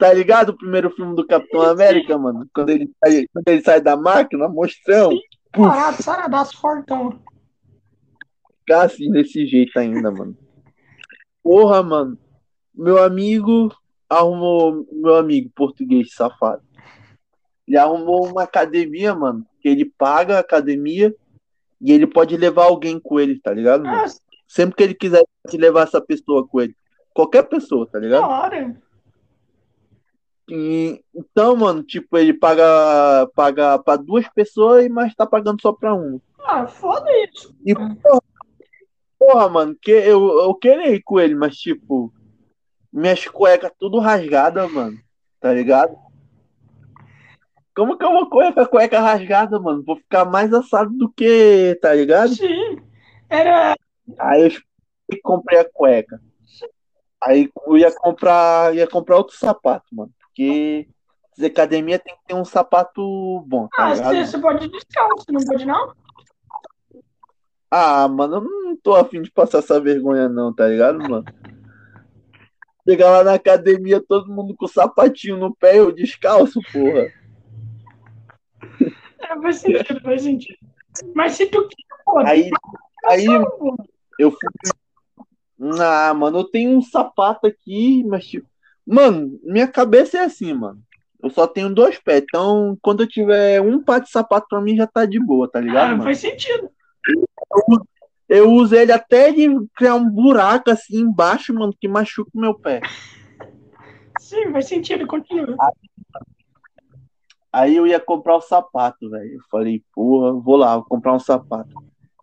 Tá ligado o primeiro filme do Capitão América, mano? Quando ele sai, quando ele sai da máquina, mostrão. Parado, saradaço, fortão. ficar assim desse jeito ainda, mano. Porra, mano. Meu amigo arrumou. Meu amigo português safado. Ele arrumou uma academia, mano. Que ele paga a academia e ele pode levar alguém com ele, tá ligado, mano? Sempre que ele quiser pode levar essa pessoa com ele. Qualquer pessoa, tá ligado? hora. E, então, mano, tipo, ele paga, paga pra duas pessoas, mas tá pagando só pra uma. Ah, foda isso. E, porra, porra, mano, que eu, eu queria ir com ele, mas, tipo, minhas cuecas tudo rasgada, mano, tá ligado? Como que eu vou correr com a cueca rasgada, mano? Vou ficar mais assado do que, tá ligado? Sim. Era. Aí eu comprei a cueca. Aí eu ia comprar, ia comprar outro sapato, mano, porque academia tem que ter um sapato bom, tá Ah, ligado? você, pode ir descalço, não pode não? Ah, mano, eu não tô afim de passar essa vergonha, não, tá ligado, mano? Chegar lá na academia, todo mundo com sapatinho no pé, eu descalço, porra. É, faz sentido, faz sentido. Mas se tu quer, pô, Aí, aí eu fui. Ah, mano, eu tenho um sapato aqui, mas tipo. Mano, minha cabeça é assim, mano. Eu só tenho dois pés, então quando eu tiver um par de sapato pra mim já tá de boa, tá ligado, Ah, faz sentido. Eu uso ele até de criar um buraco assim embaixo, mano, que machuca o meu pé. Sim, faz sentido, continua. Aí eu ia comprar o sapato, velho. Eu falei, porra, vou lá, vou comprar um sapato.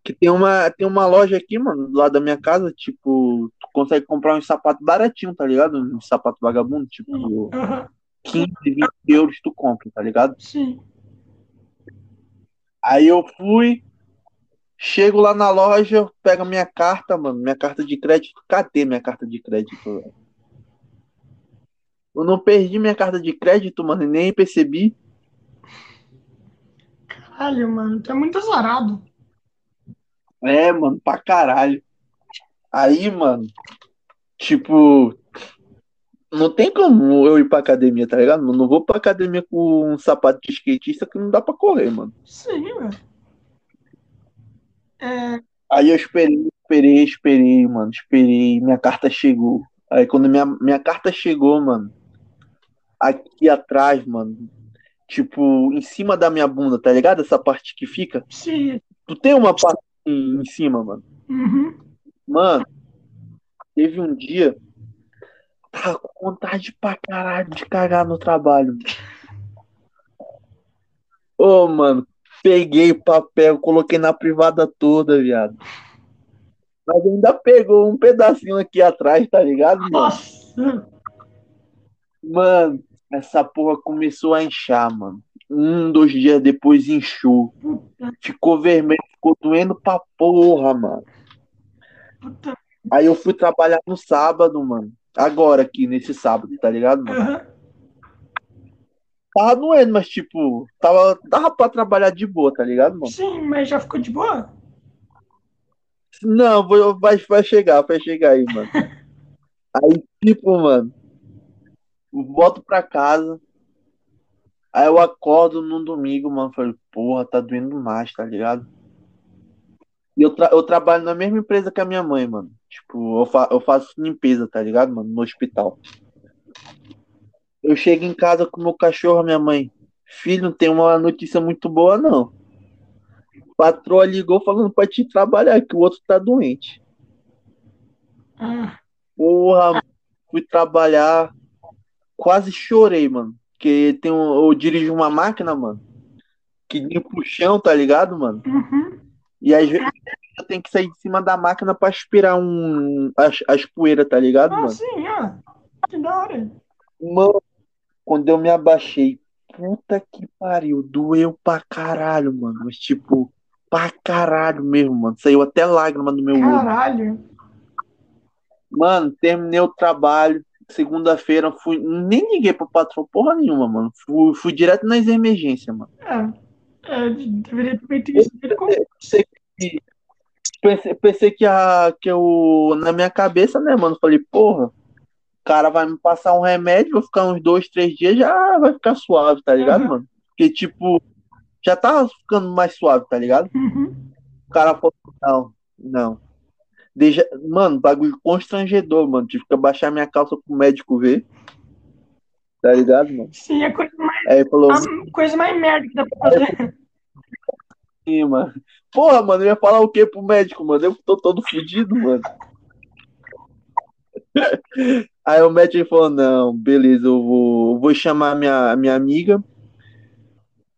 Que tem uma, tem uma loja aqui, mano, do lado da minha casa, tipo, tu consegue comprar um sapato baratinho, tá ligado? Um sapato vagabundo, tipo, Aham, 15, 20 euros tu compra, tá ligado? sim. Aí eu fui, chego lá na loja, pego a minha carta, mano, minha carta de crédito. Cadê minha carta de crédito, velho? Eu não perdi minha carta de crédito, mano, e nem percebi. Caralho, mano, tu é muito azarado. É, mano, pra caralho. Aí, mano, tipo, não tem como eu ir pra academia, tá ligado? Não vou pra academia com um sapato de skatista que não dá pra correr, mano. Sim, velho. É, Aí eu esperei, esperei, esperei, mano, esperei, minha carta chegou. Aí quando minha, minha carta chegou, mano, aqui atrás, mano, tipo, em cima da minha bunda, tá ligado? Essa parte que fica. sim. Tu tem uma parte em, cima, mano. Uhum. Mano, teve um dia, tava com vontade pra caralho de cagar no trabalho. Ô, mano, peguei o papel, coloquei na privada toda, viado. Mas ainda pegou um pedacinho aqui atrás, tá ligado, mano? Nossa. Mano, essa porra começou a inchar, mano. Um, dois dias depois inchou. Puta, Ficou vermelho, ficou doendo pra porra, mano. puta. Aí eu fui trabalhar no sábado, mano. Agora aqui, nesse sábado, tá ligado, mano? Aham. Tava doendo, mas tipo, tava, dava pra trabalhar de boa, tá ligado, mano? Sim, mas já ficou de boa? Não, vou- vai, vai chegar, vai chegar aí, mano. Aí, tipo, mano, volto pra casa. Aí eu acordo num domingo, mano. Falei, porra, tá doendo mais, tá ligado? E eu, tra- eu trabalho na mesma empresa que a minha mãe, mano. Tipo, eu, fa eu faço limpeza, tá ligado, mano? No hospital. Eu chego em casa com meu cachorro, minha mãe. Filho, não tem uma notícia muito boa, não. Patroa ligou falando pra te trabalhar, que o outro tá doente. Ah, Porra, mano, fui trabalhar, quase chorei, mano. Porque tem um, eu dirijo uma máquina, mano, que limpa o chão, tá ligado, mano? uhum. E às vezes eu tenho que sair de cima da máquina pra aspirar um, as, as poeiras, tá ligado, Ah, mano? sim, ah. Que da hora. Mano, quando eu me abaixei, puta que pariu, doeu pra caralho, mano. Mas tipo, pra caralho mesmo, mano. Saiu até lágrima do meu olho. Caralho. Mano, terminei o trabalho. Segunda-feira fui. Nem liguei pro patrão porra nenhuma, mano. Fui, fui direto nas emergências, mano. É, é, deveria ter feito isso. Pensei que, pensei, pensei que, a, que eu. Na minha cabeça, né, mano? Falei, porra, o cara vai me passar um remédio, vou ficar uns dois, três dias, já vai ficar suave, tá ligado, Uhum. mano? Porque, tipo, já tava ficando mais suave, tá ligado? Uhum. O cara falou, não, não. Deixa... Mano, bagulho constrangedor, mano. Tive que abaixar minha calça pro médico ver. Tá ligado, mano? Sim, é a coisa mais, Aí falou, a coisa mais merda que dá pra fazer. Sim, mano. Porra, mano, eu ia falar o quê pro médico, mano? Eu tô todo fudido, mano. Aí o médico falou, não, beleza, eu vou, eu vou chamar minha, minha amiga.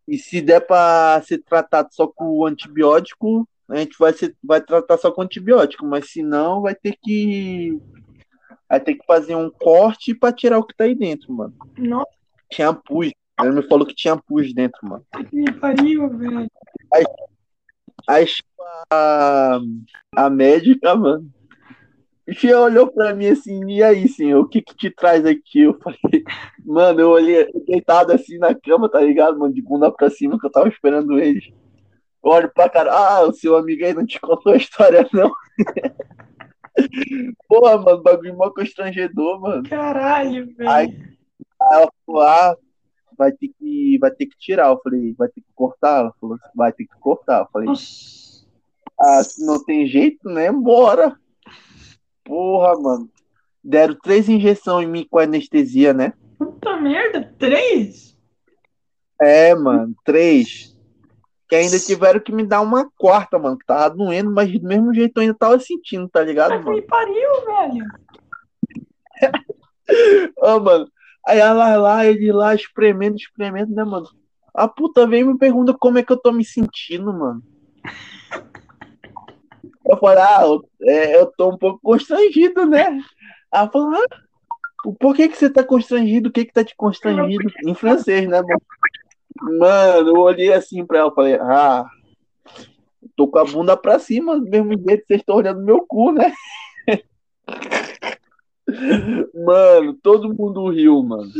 E se der pra ser tratado só com antibiótico, a gente vai, ser, vai tratar só com antibiótico. Mas se não, vai ter que. Vai ter que fazer um corte pra tirar o que tá aí dentro, mano. Nossa, Tinha pus. Ele me falou que tinha pus dentro, mano. que pariu, velho. Aí chegou a, a médica, mano. E ela olhou pra mim assim, e aí, senhor, o que que te traz aqui? Eu falei, mano, eu olhei deitado assim na cama, tá ligado, mano, de bunda pra cima, que eu tava esperando eles. Eu olho pra cara, ah, o seu amigo aí não te contou a história, não. Porra, mano, bagulho mó constrangedor, mano. Caralho, velho. Aí- Aí ela falou, ah, vai ter que, vai ter que tirar. Eu falei, vai ter que cortar? Ela falou, vai ter que cortar. Eu falei, Nossa. ah, se não tem jeito, né? Bora. Porra, mano. Deram três injeções em mim com anestesia, né? Puta merda, três? É, mano, três. Que ainda tiveram que me dar uma quarta, mano. Que tava doendo, mas do mesmo jeito eu ainda tava sentindo, tá ligado, Mas mano? me pariu, velho. Ô, mano. Aí ela lá, ele lá, espremendo, espremendo, né, mano? A puta vem e me pergunta como é que eu tô me sentindo, mano. Eu falei, ah, eu, é, eu tô um pouco constrangido, né? Ela falou, ah, por que que você tá constrangido? O que que tá te constrangido? Em francês, né, mano? Mano, eu olhei assim pra ela, falei, ah, tô com a bunda pra cima, do mesmo jeito que vocês estão olhando meu cu, né? Mano, todo mundo riu, mano.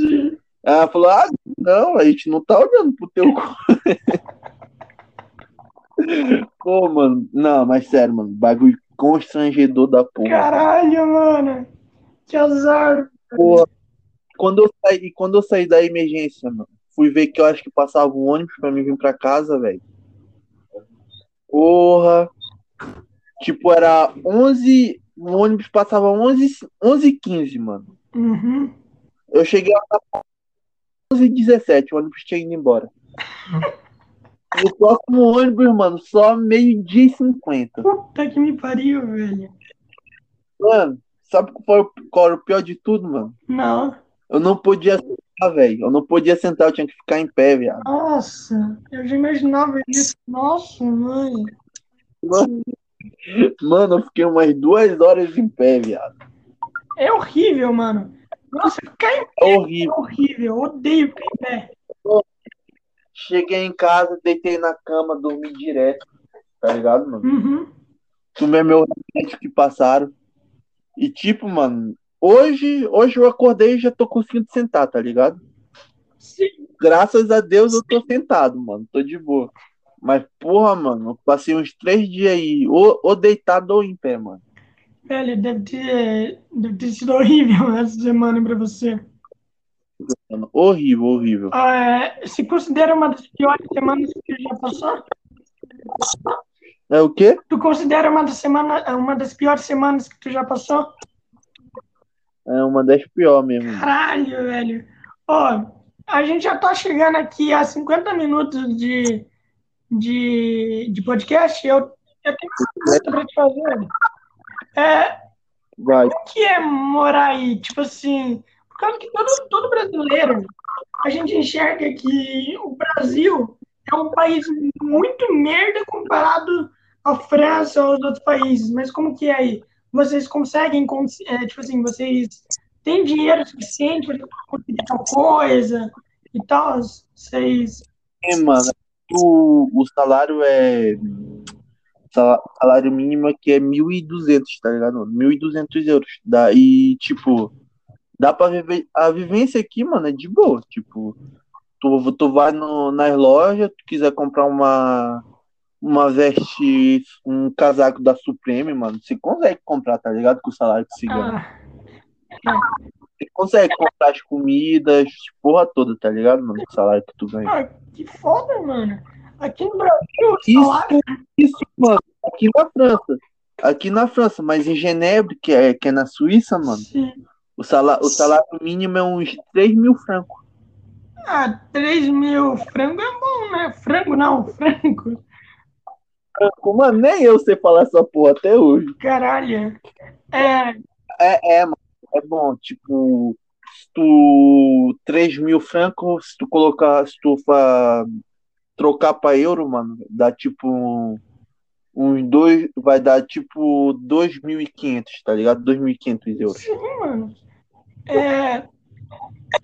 Ela falou: Ah, não, a gente não tá olhando pro teu cu. Pô, mano, não, mas sério, mano, bagulho constrangedor da porra. Caralho, mano. Que azar. Porra, quando eu saí, quando eu saí da emergência, mano, fui ver que eu acho que passava um ônibus pra mim vir pra casa, velho. Porra. Tipo, era 11. O ônibus passava 11, 11 15 mano. Uhum. Eu cheguei lá 11 h 17 o ônibus tinha ido embora. E o próximo ônibus, mano, só meio-dia e 50. Puta que me pariu, velho. Mano, sabe qual, qual era o pior de tudo, mano? Não. Eu não podia sentar, velho. Eu não podia sentar, eu tinha que ficar em pé, viado. Nossa, eu já imaginava isso. Nossa, mãe. Mano, mano, eu fiquei umas duas horas em pé, viado. É horrível, mano. Nossa, ficar em pé É é horrível. horrível. Eu odeio ficar em pé. Cheguei em casa, deitei na cama, dormi direto. Tá ligado, mano? Uhum. Tomei meu remédio que passaram. E tipo, mano, hoje, hoje eu acordei e já tô conseguindo sentar, tá ligado? Sim. Graças a Deus eu tô sentado, mano. Tô de boa. Mas, porra, mano, eu passei uns três dias aí, ou, ou deitado ou em pé, mano. Velho, deve ter, deve ter sido horrível essa semana pra você. Mano, Horrível, horrível. Ah, é, se considera uma das piores semanas que tu já passou? É o quê? Tu considera uma das, semana, uma das piores semanas que tu já passou? É uma das piores mesmo. Caralho, velho. Ó, a gente já tá chegando aqui a 50 minutos de, de, de podcast. Eu, eu tenho uma pergunta pra te fazer. É, Vai. o que é morar aí? Tipo assim, por causa que todo, todo brasileiro, a gente enxerga que o Brasil é um país muito merda comparado à França ou aos outros países. Mas como que é aí? Vocês conseguem, cons- é, tipo assim, vocês têm dinheiro suficiente para conseguir tal coisa e tal? Vocês... É, mano, o, o salário é. Salário mínimo aqui é 1.200, tá ligado? 1.200 euros. Daí, tipo, Dá pra viver. A vivência aqui, mano, é de boa. Tipo, tu, tu vai no, nas lojas, tu quiser comprar uma, uma veste, um casaco da Supreme, mano, você consegue comprar, tá ligado? Com o salário que você ganha. Ah, Você consegue comprar as comidas, porra toda, tá ligado, mano? Com o salário que tu ganha. ah, que foda, mano. Aqui no Brasil, Isso, salário. isso, mano, aqui na França. Aqui na França, mas em Genebra, que é, que é na Suíça, mano, Sim. o salário, o salário mínimo é uns 3 mil francos. Ah, 3 mil frango é bom, né? Frango não, frango. Franco, Mano, nem eu sei falar essa porra até hoje. Caralho. É, É, é, mano, é bom, tipo, se tu 3 mil francos, se tu colocar, se tu fa, trocar pra euro, mano, dá tipo uns dois, vai dar tipo 2.500, tá ligado? 2.500 euros. sim, mano. É,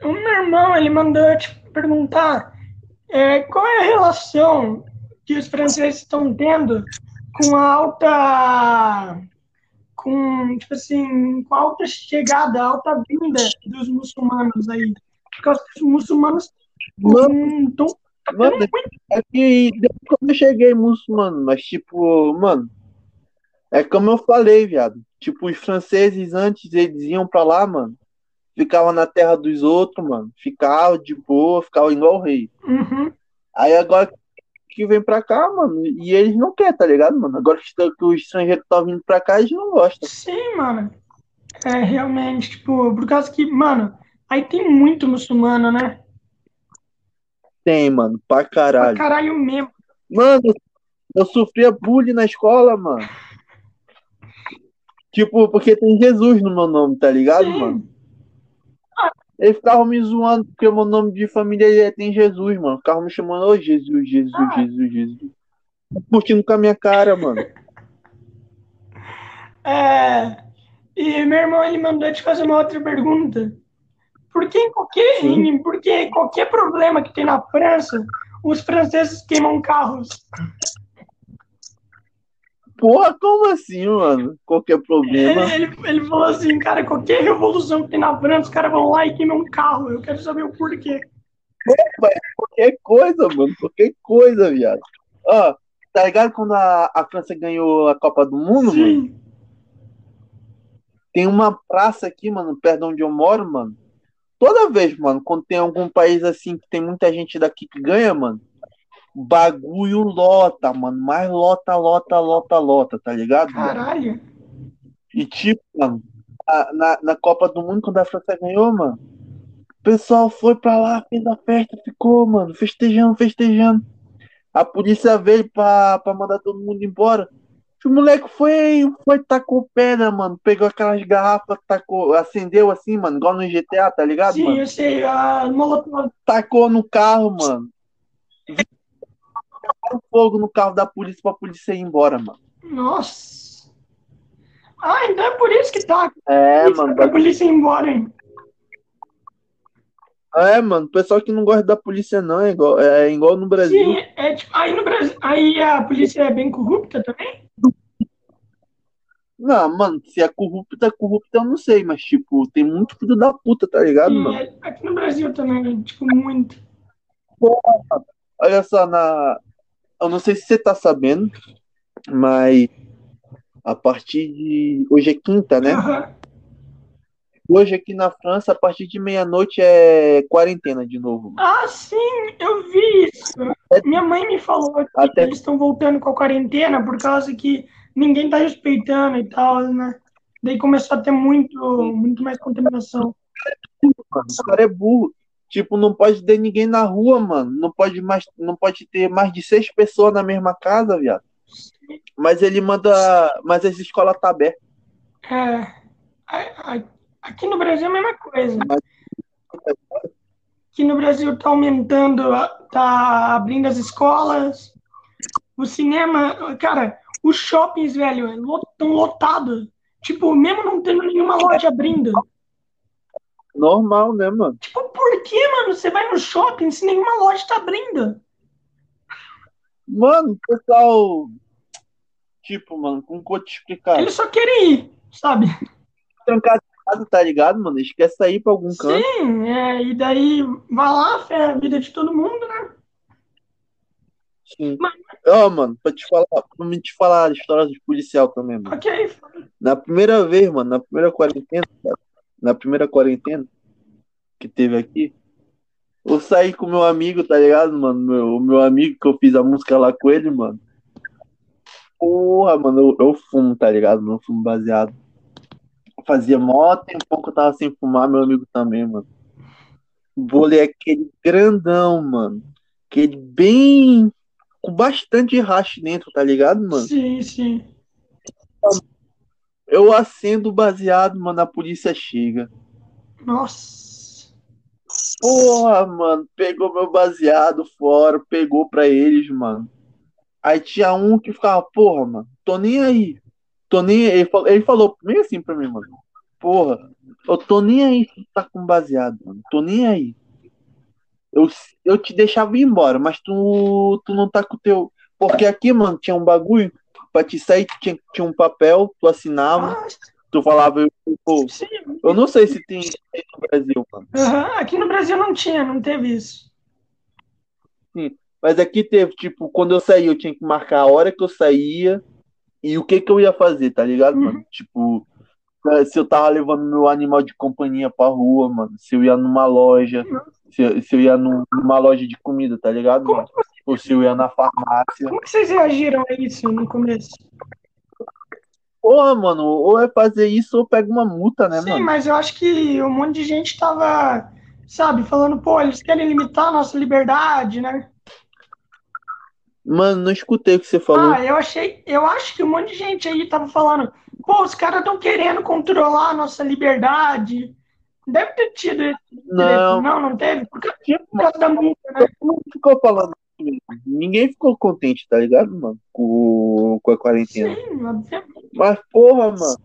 o meu irmão, ele mandou eu te perguntar é, qual é a relação que os franceses estão tendo com alta. Com, tipo assim, com alta chegada, alta vinda dos muçulmanos aí. Porque os muçulmanos Mano, mano, é que depois quando eu cheguei muçulmano, mas tipo, mano, é como eu falei, viado. Tipo, os franceses antes eles iam pra lá, mano, ficavam na terra dos outros, mano, ficavam de boa, ficavam igual o rei. Uhum. Aí agora que vem pra cá, mano, e eles não querem, tá ligado, mano? Agora que que os estrangeiros estão vindo pra cá, eles não gostam. Sim, mano. É realmente, tipo, por causa que, mano, aí tem muito muçulmano, né? Tem, mano, pra Pra caralho. caralho mesmo. Mano, eu sofria bullying na escola, mano. Tipo, porque tem Jesus no meu nome, tá ligado, mano? Sim. Eles ficavam me zoando porque o meu nome de família é- tem Jesus, mano. Ficavam me chamando, ô Jesus, Jesus, Ah. Jesus, Jesus. Curtindo com a minha cara, mano. É, e meu irmão, ele mandou te fazer uma outra pergunta. Por que em qualquer, Sim. em- por que qualquer problema que tem na França, os franceses queimam carros? Porra, como assim, mano? Qualquer problema. Ele, ele, ele falou assim, cara, qualquer revolução que tem na França, os caras vão lá e queimam um carro. Eu quero saber o porquê. Qualquer coisa, mano. Qualquer coisa, viado. Ó, tá ligado quando a, a França ganhou a Copa do Mundo, mano? Sim. Tem uma praça aqui, mano, perto de onde eu moro, mano. Toda vez, mano, quando tem algum país assim que tem muita gente daqui que ganha, mano, bagulho lota, mano. Mas lota, lota, lota, lota, tá ligado? mano? Caralho. E tipo, mano, a- na, na Copa do Mundo, quando a França ganhou, mano, o pessoal foi pra lá, fez a festa, ficou, mano, festejando, festejando. A polícia veio pra, pra mandar todo mundo embora. O moleque foi, foi, tacou pedra, mano. Pegou aquelas garrafas, tacou, acendeu assim, mano, igual no GTA, tá ligado, Sim, mano? eu sei. A. Tacou no carro, mano. Tacaram fogo no carro da polícia pra polícia ir embora, mano. Nossa. Ah, então é por isso que tá. É, Isso, mano. pra polícia ir embora, hein? É, mano, o pessoal que não gosta da polícia não é igual, é igual no Brasil. Sim, é tipo, aí no Brasil, aí a polícia é bem corrupta também? Não, mano, se é corrupta, corrupta eu não sei, mas tipo, tem muito filho da puta, tá ligado, Sim, mano? é- aqui no Brasil também, tipo, muito. Olha só, na. Eu não sei se você tá sabendo, mas a partir de. Hoje é quinta, né? Aham. Hoje aqui na França, a partir de meia-noite é quarentena de novo. mano. Ah, sim, eu vi isso. Minha mãe me falou que Até- eles estão voltando com a quarentena por causa que ninguém tá respeitando e tal, né? Daí começou a ter muito, muito mais contaminação. O cara é burro. Tipo, não pode ter ninguém na rua, mano. Não pode mais, não pode ter mais de seis pessoas na mesma casa, viado. Mas ele manda. Mas essa escola tá aberta. É, aqui no Brasil é a mesma coisa. Aqui no Brasil tá aumentando, tá abrindo as escolas, o cinema, cara, os shoppings, velho, estão lotados. Tipo, mesmo não tendo nenhuma loja abrindo. Normal, né, mano? Tipo, por que, mano? Você vai no shopping se nenhuma loja tá abrindo? Mano, o pessoal. Tipo, mano, como que eu te explicar? Eles só querem ir, sabe? Trancado casa, tá ligado, mano? Eles querem sair pra algum canto. Sim, é, e daí vai lá, ferra a vida de todo mundo, né? Sim. Mas- Ó, mano, pra te falar, pra me te falar a história dos policial também, mano. Ok, Na primeira vez, mano, na primeira quarentena, cara, na primeira quarentena que teve aqui, eu saí com meu amigo, tá ligado, mano? O meu amigo que eu fiz a música lá com ele, mano. Porra, mano, eu, eu fumo, tá ligado? Eu fumo baseado. Fazia mó tempão que eu tava sem fumar, meu amigo também, mano. Bolo é aquele grandão, mano. Aquele bem. com bastante racha dentro, tá ligado, mano? sim, sim. Eu acendo o baseado, mano, a polícia chega. Nossa. Porra, mano, pegou meu baseado fora, pegou pra eles, mano. Aí tinha um que ficava, porra, mano, tô nem aí. Tô nem aí. Ele falou, ele falou meio assim pra mim, mano. Porra, eu tô nem aí se tu tá com baseado, mano. Tô nem aí. Eu, eu te deixava ir embora, mas tu, tu não tá com o teu. Porque aqui, mano, tinha um bagulho pra te sair, tinha, tinha um papel, tu assinava, tu falava, eu, pô, sim. eu não sei se tem no Brasil, mano. Aham, Aqui no Brasil não tinha, não teve isso. Mas aqui teve, tipo, quando eu saía, eu tinha que marcar a hora que eu saía e o que que eu ia fazer, tá ligado, Uhum. mano? Tipo, eh, se eu tava levando meu animal de companhia pra rua, mano, se eu ia numa loja, se, eu- se eu ia num- numa loja de comida, tá ligado, mano? Ou se eu ia na farmácia. como que vocês reagiram a isso no começo? Porra, mano, ou é fazer isso ou pega uma multa, né, Sim, mano? mas eu acho que um monte de gente tava, sabe, falando, pô, eles querem limitar a nossa liberdade, né? Mano, não escutei o que você falou. Ah, eu achei, eu acho que um monte de gente aí tava falando, pô, os caras estão querendo controlar a nossa liberdade. Deve ter tido esse Não. não, não teve, por causa Tipo, por causa da multa, né? não ficou falando mesmo. Ninguém ficou contente, tá ligado, mano? Com, com a quarentena. Sim. Mas, porra, mano.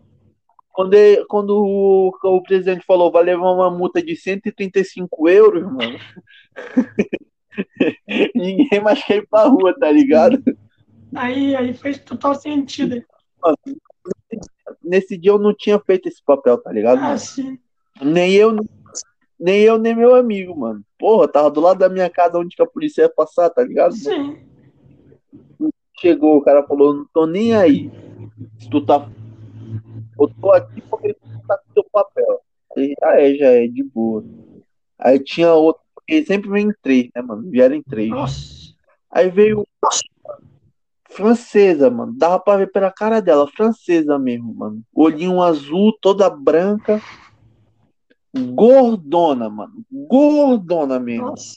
Quando, ele- quando o, o presidente falou, vai levar uma multa de 135 euros, mano. Ninguém mais quer ir pra rua, tá ligado? Aí, aí fez total sentido. Nesse dia eu não tinha feito esse papel, tá ligado, Ah. Nem eu, nem eu, nem meu amigo, mano. Porra, tava do lado da minha casa onde que a polícia ia passar, tá ligado? Sim. Chegou, o cara falou, não tô nem aí. Se tu tá. Eu tô aqui porque tu tá com teu papel. Aí, ah, é, já é, de boa. Aí tinha outro, porque sempre vem em três, né, mano? Vieram em três. Nossa. Aí veio francesa, mano. Dava pra ver pela cara dela, francesa mesmo, mano. Olhinho azul, toda branca. Gordona, mano. Gordona mesmo. Nossa.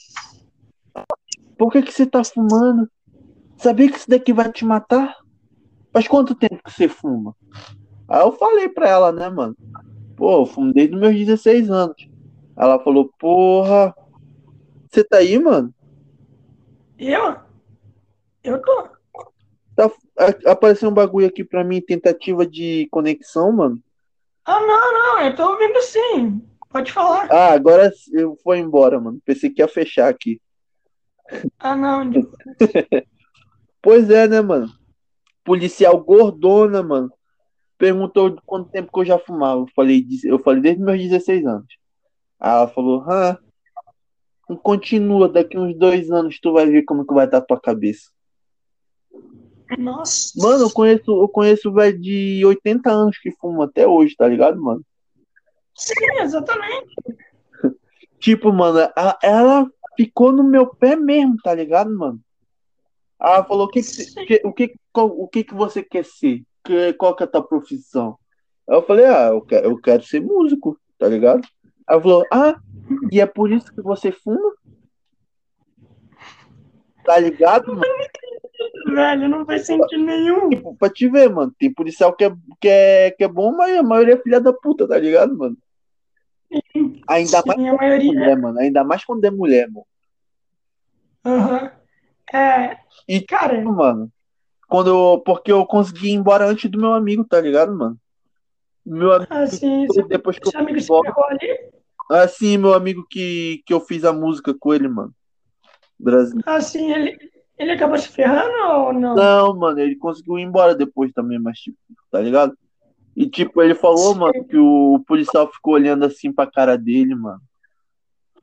Por que que você tá fumando? Sabia que isso daqui vai te matar? Faz quanto tempo que você fuma? Aí eu falei pra ela, né, mano? Pô, eu fumo desde os meus 16 anos. Ela falou, porra, você tá aí, mano? Eu? Eu tô. Tá, a- apareceu um bagulho aqui pra mim, tentativa de conexão, mano. Ah, não, não, eu tô ouvindo sim. Pode falar. Ah, agora eu vou embora, mano. Pensei que ia fechar aqui. Ah, não. Pois é, né, mano? Policial gordona, mano. Perguntou quanto tempo que eu já fumava. Eu falei, eu falei desde meus 16 anos. Aí ela falou, ah, continua, daqui uns dois anos tu vai ver como que vai estar a tua cabeça. Nossa. Mano, eu conheço, eu conheço velho de 80 anos que fuma até hoje, tá ligado, mano? Sim, exatamente. Tipo, mano, a- ela ficou no meu pé mesmo, tá ligado, mano? Ela falou, o que que, você- que- o que, qual- o que que você quer ser? Que, qual que é a tua profissão? Aí eu falei, ah, eu quero, eu quero ser músico, tá ligado? Ela falou, ah, e é por isso que você fuma? Tá ligado, mano? Velho, não faz sentido nenhum. Tipo, pra te ver, mano, tem policial que é, que é, que é bom, mas a maioria é filha da puta, tá ligado, mano? Ainda mais Sim, a maioria. mulher, mano, ainda mais quando é mulher, mano. Aham. É, E, cara, mano, quando eu, porque eu consegui ir embora antes do meu amigo, tá ligado, mano? Meu amigo, assim, depois que eu amigo se ferrou ali. assim, meu amigo que, que eu fiz a música com ele, mano. Brasil. Assim, ele, ele acabou se ferrando ou não? Não, mano, ele conseguiu ir embora depois também, mas tipo, tá ligado? E tipo, ele falou, mano, que o policial ficou olhando assim pra cara dele, mano.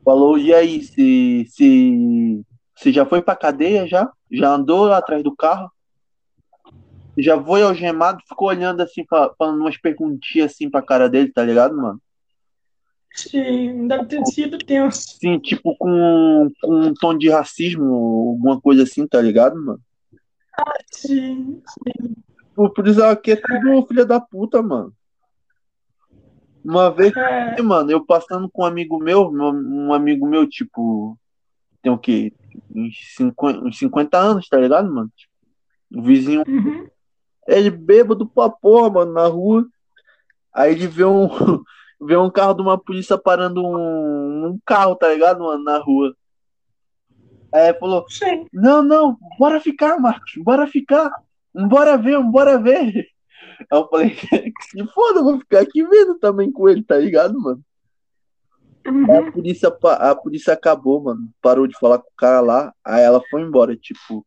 Falou, e aí, se, se, se já foi pra cadeia já? Já andou atrás do carro? Já foi algemado, ficou olhando assim, falando umas perguntinhas assim pra cara dele, tá ligado, mano? Sim, deve ter sido tenso. Sim, tipo com, com um tom de racismo, alguma coisa assim, tá ligado, mano? Ah, sim, sim. O policial aqui é tudo filho da puta, mano. Uma vez, É, mano, eu passando com um amigo meu, um amigo meu, tipo, tem o quê? Uns 50, uns 50 anos, tá ligado, mano? Tipo, o vizinho, uhum. ele bêbado pra porra, mano, na rua. Aí ele vê um, vê um carro de uma polícia parando um, um carro, tá ligado, mano, na rua. Aí falou, Sim. não, não, bora ficar, Marcos, bora ficar. Bora ver, bora ver. Aí eu falei, que se foda, eu vou ficar aqui vendo também com ele, tá ligado, mano? Aí Uhum. a polícia, a polícia acabou, mano. Parou de falar com o cara lá. Aí ela foi embora, tipo.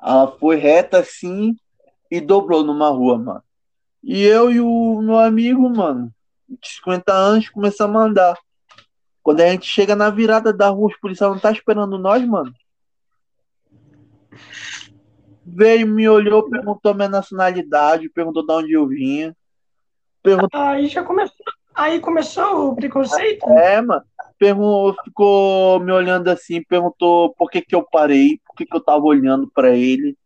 Ela foi reta assim e dobrou numa rua, mano. E eu e o meu amigo, mano, de 50 anos, começamos a andar. Quando a gente chega na virada da rua, os policiais não tá esperando nós, mano. Veio, me olhou, perguntou minha nacionalidade, perguntou de onde eu vinha. Perguntou, Aí já começou. Aí começou o preconceito? é, mano. Pergun ficou me olhando assim, perguntou por que que eu parei, por que que eu tava olhando pra ele.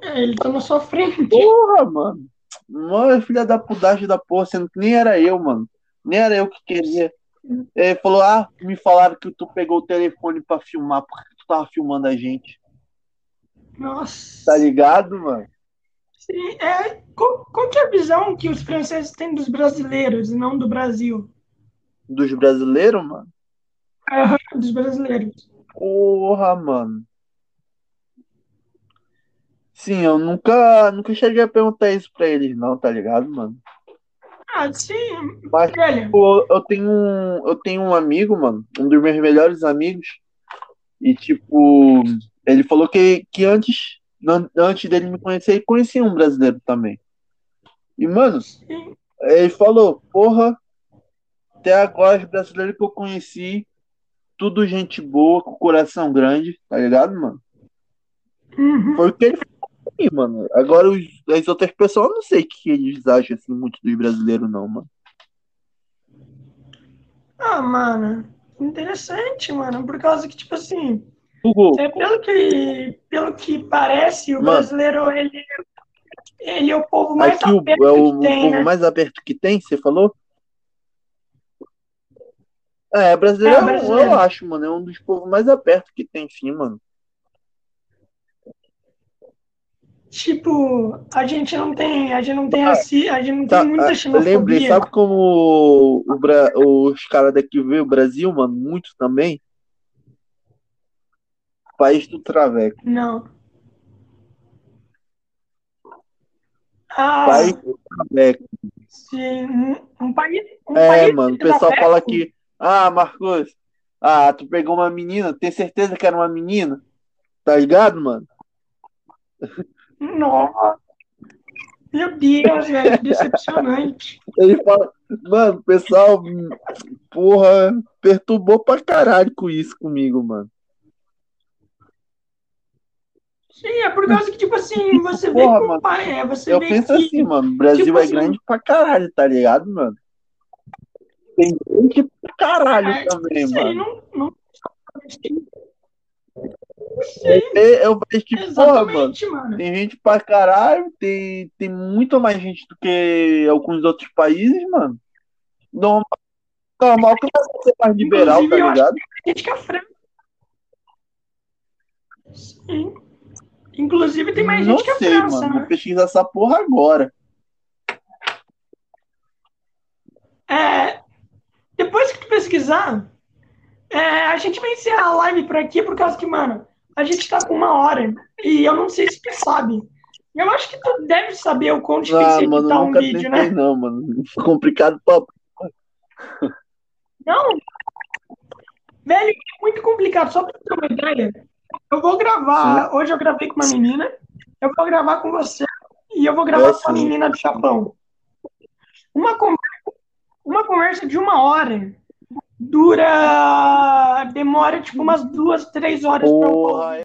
É, ele tá na sua frente. Porra, mano. Mano, filha da pudagem da porra, sendo que nem era eu, mano. Nem era eu que queria. Ele falou, ah, me falaram que tu pegou o telefone pra filmar, por que tu tava filmando a gente? Nossa. Tá ligado, mano? Sim, é, qual, qual que é a visão que os franceses têm dos brasileiros e não do Brasil? Dos brasileiros, mano. Aham, dos brasileiros. Porra, mano. Sim, eu nunca, nunca cheguei a perguntar isso pra eles, não, tá ligado, mano? Ah, sim, Mas. Pô, eu tenho um, eu tenho um amigo, mano, um dos meus melhores amigos, e tipo, ele falou que, que antes, an- antes dele me conhecer, ele conhecia um brasileiro também. E, mano, Sim, ele falou, porra, até agora os brasileiros que eu conheci, tudo gente boa, com coração grande, tá ligado, mano? uhum. Foi o que ele mim, mano. Agora os, as outras pessoas, eu não sei o que eles acham, assim, muito dos brasileiros, não, mano. Ah, mano, interessante, mano, por causa que, tipo assim, é, pelo que, pelo que parece, o Mano. brasileiro, ele, ele é o povo mais aqui o, aberto é o, que tem, povo né? mais aberto que tem, você falou? É, brasileiro, É, eu- brasileiro. eu acho, mano, é um dos povos mais abertos que tem, sim, mano. Tipo, a gente não tem, a gente não tem, raci, a gente não Tá, tem muita ah, xenofobia. lembrei, sabe como o, Bra- os caras daqui veio o Brasil, mano, muito também? País do Traveco. Não. Ah, País do Traveco. sim, um, um país, um É, país mano, o pessoal dá fala que, ah, Marcos, ah, tu pegou uma menina, tem certeza que era uma menina? Tá ligado, mano? Nossa, meu Deus, velho, decepcionante. Ele fala, mano, pessoal, porra, perturbou pra caralho com isso comigo, mano. Sim, é por causa que, tipo assim, você vê Porra, mano, pai, é, você Eu penso que, assim, mano, o Brasil tipo é assim- grande pra caralho, tá ligado, mano? Tem gente pra caralho É, também, isso aí mano. não, não... Sim, Eu, vejo que, porra, mano, mano. tem gente pra caralho, tem, tem muito mais gente do que alguns outros países, mano. Normal, normal que vai ser mais liberal, tá Inclusive, acho ligado? Gente que é frango. Sim. Inclusive, tem mais Não gente que é sei, França, mano. né? Vou pesquisar essa porra agora. É, depois que tu pesquisar, é, a gente vai encerrar a live por aqui, por causa que, mano, a gente tá com uma hora e eu não sei se tu sabe. Eu acho que tu deve saber o quão difícil Ah, é mano, editar um vídeo, tentei, né? não, mano. Complicado pra. Não. Velho, é muito complicado. Só pra ter uma ideia, eu vou gravar. Hoje eu gravei com uma menina, eu vou gravar com você e eu vou gravar É com a sim. menina do Chapão. Uma conversa, uma conversa de uma hora dura. demora tipo umas duas, três horas pra eu Porra,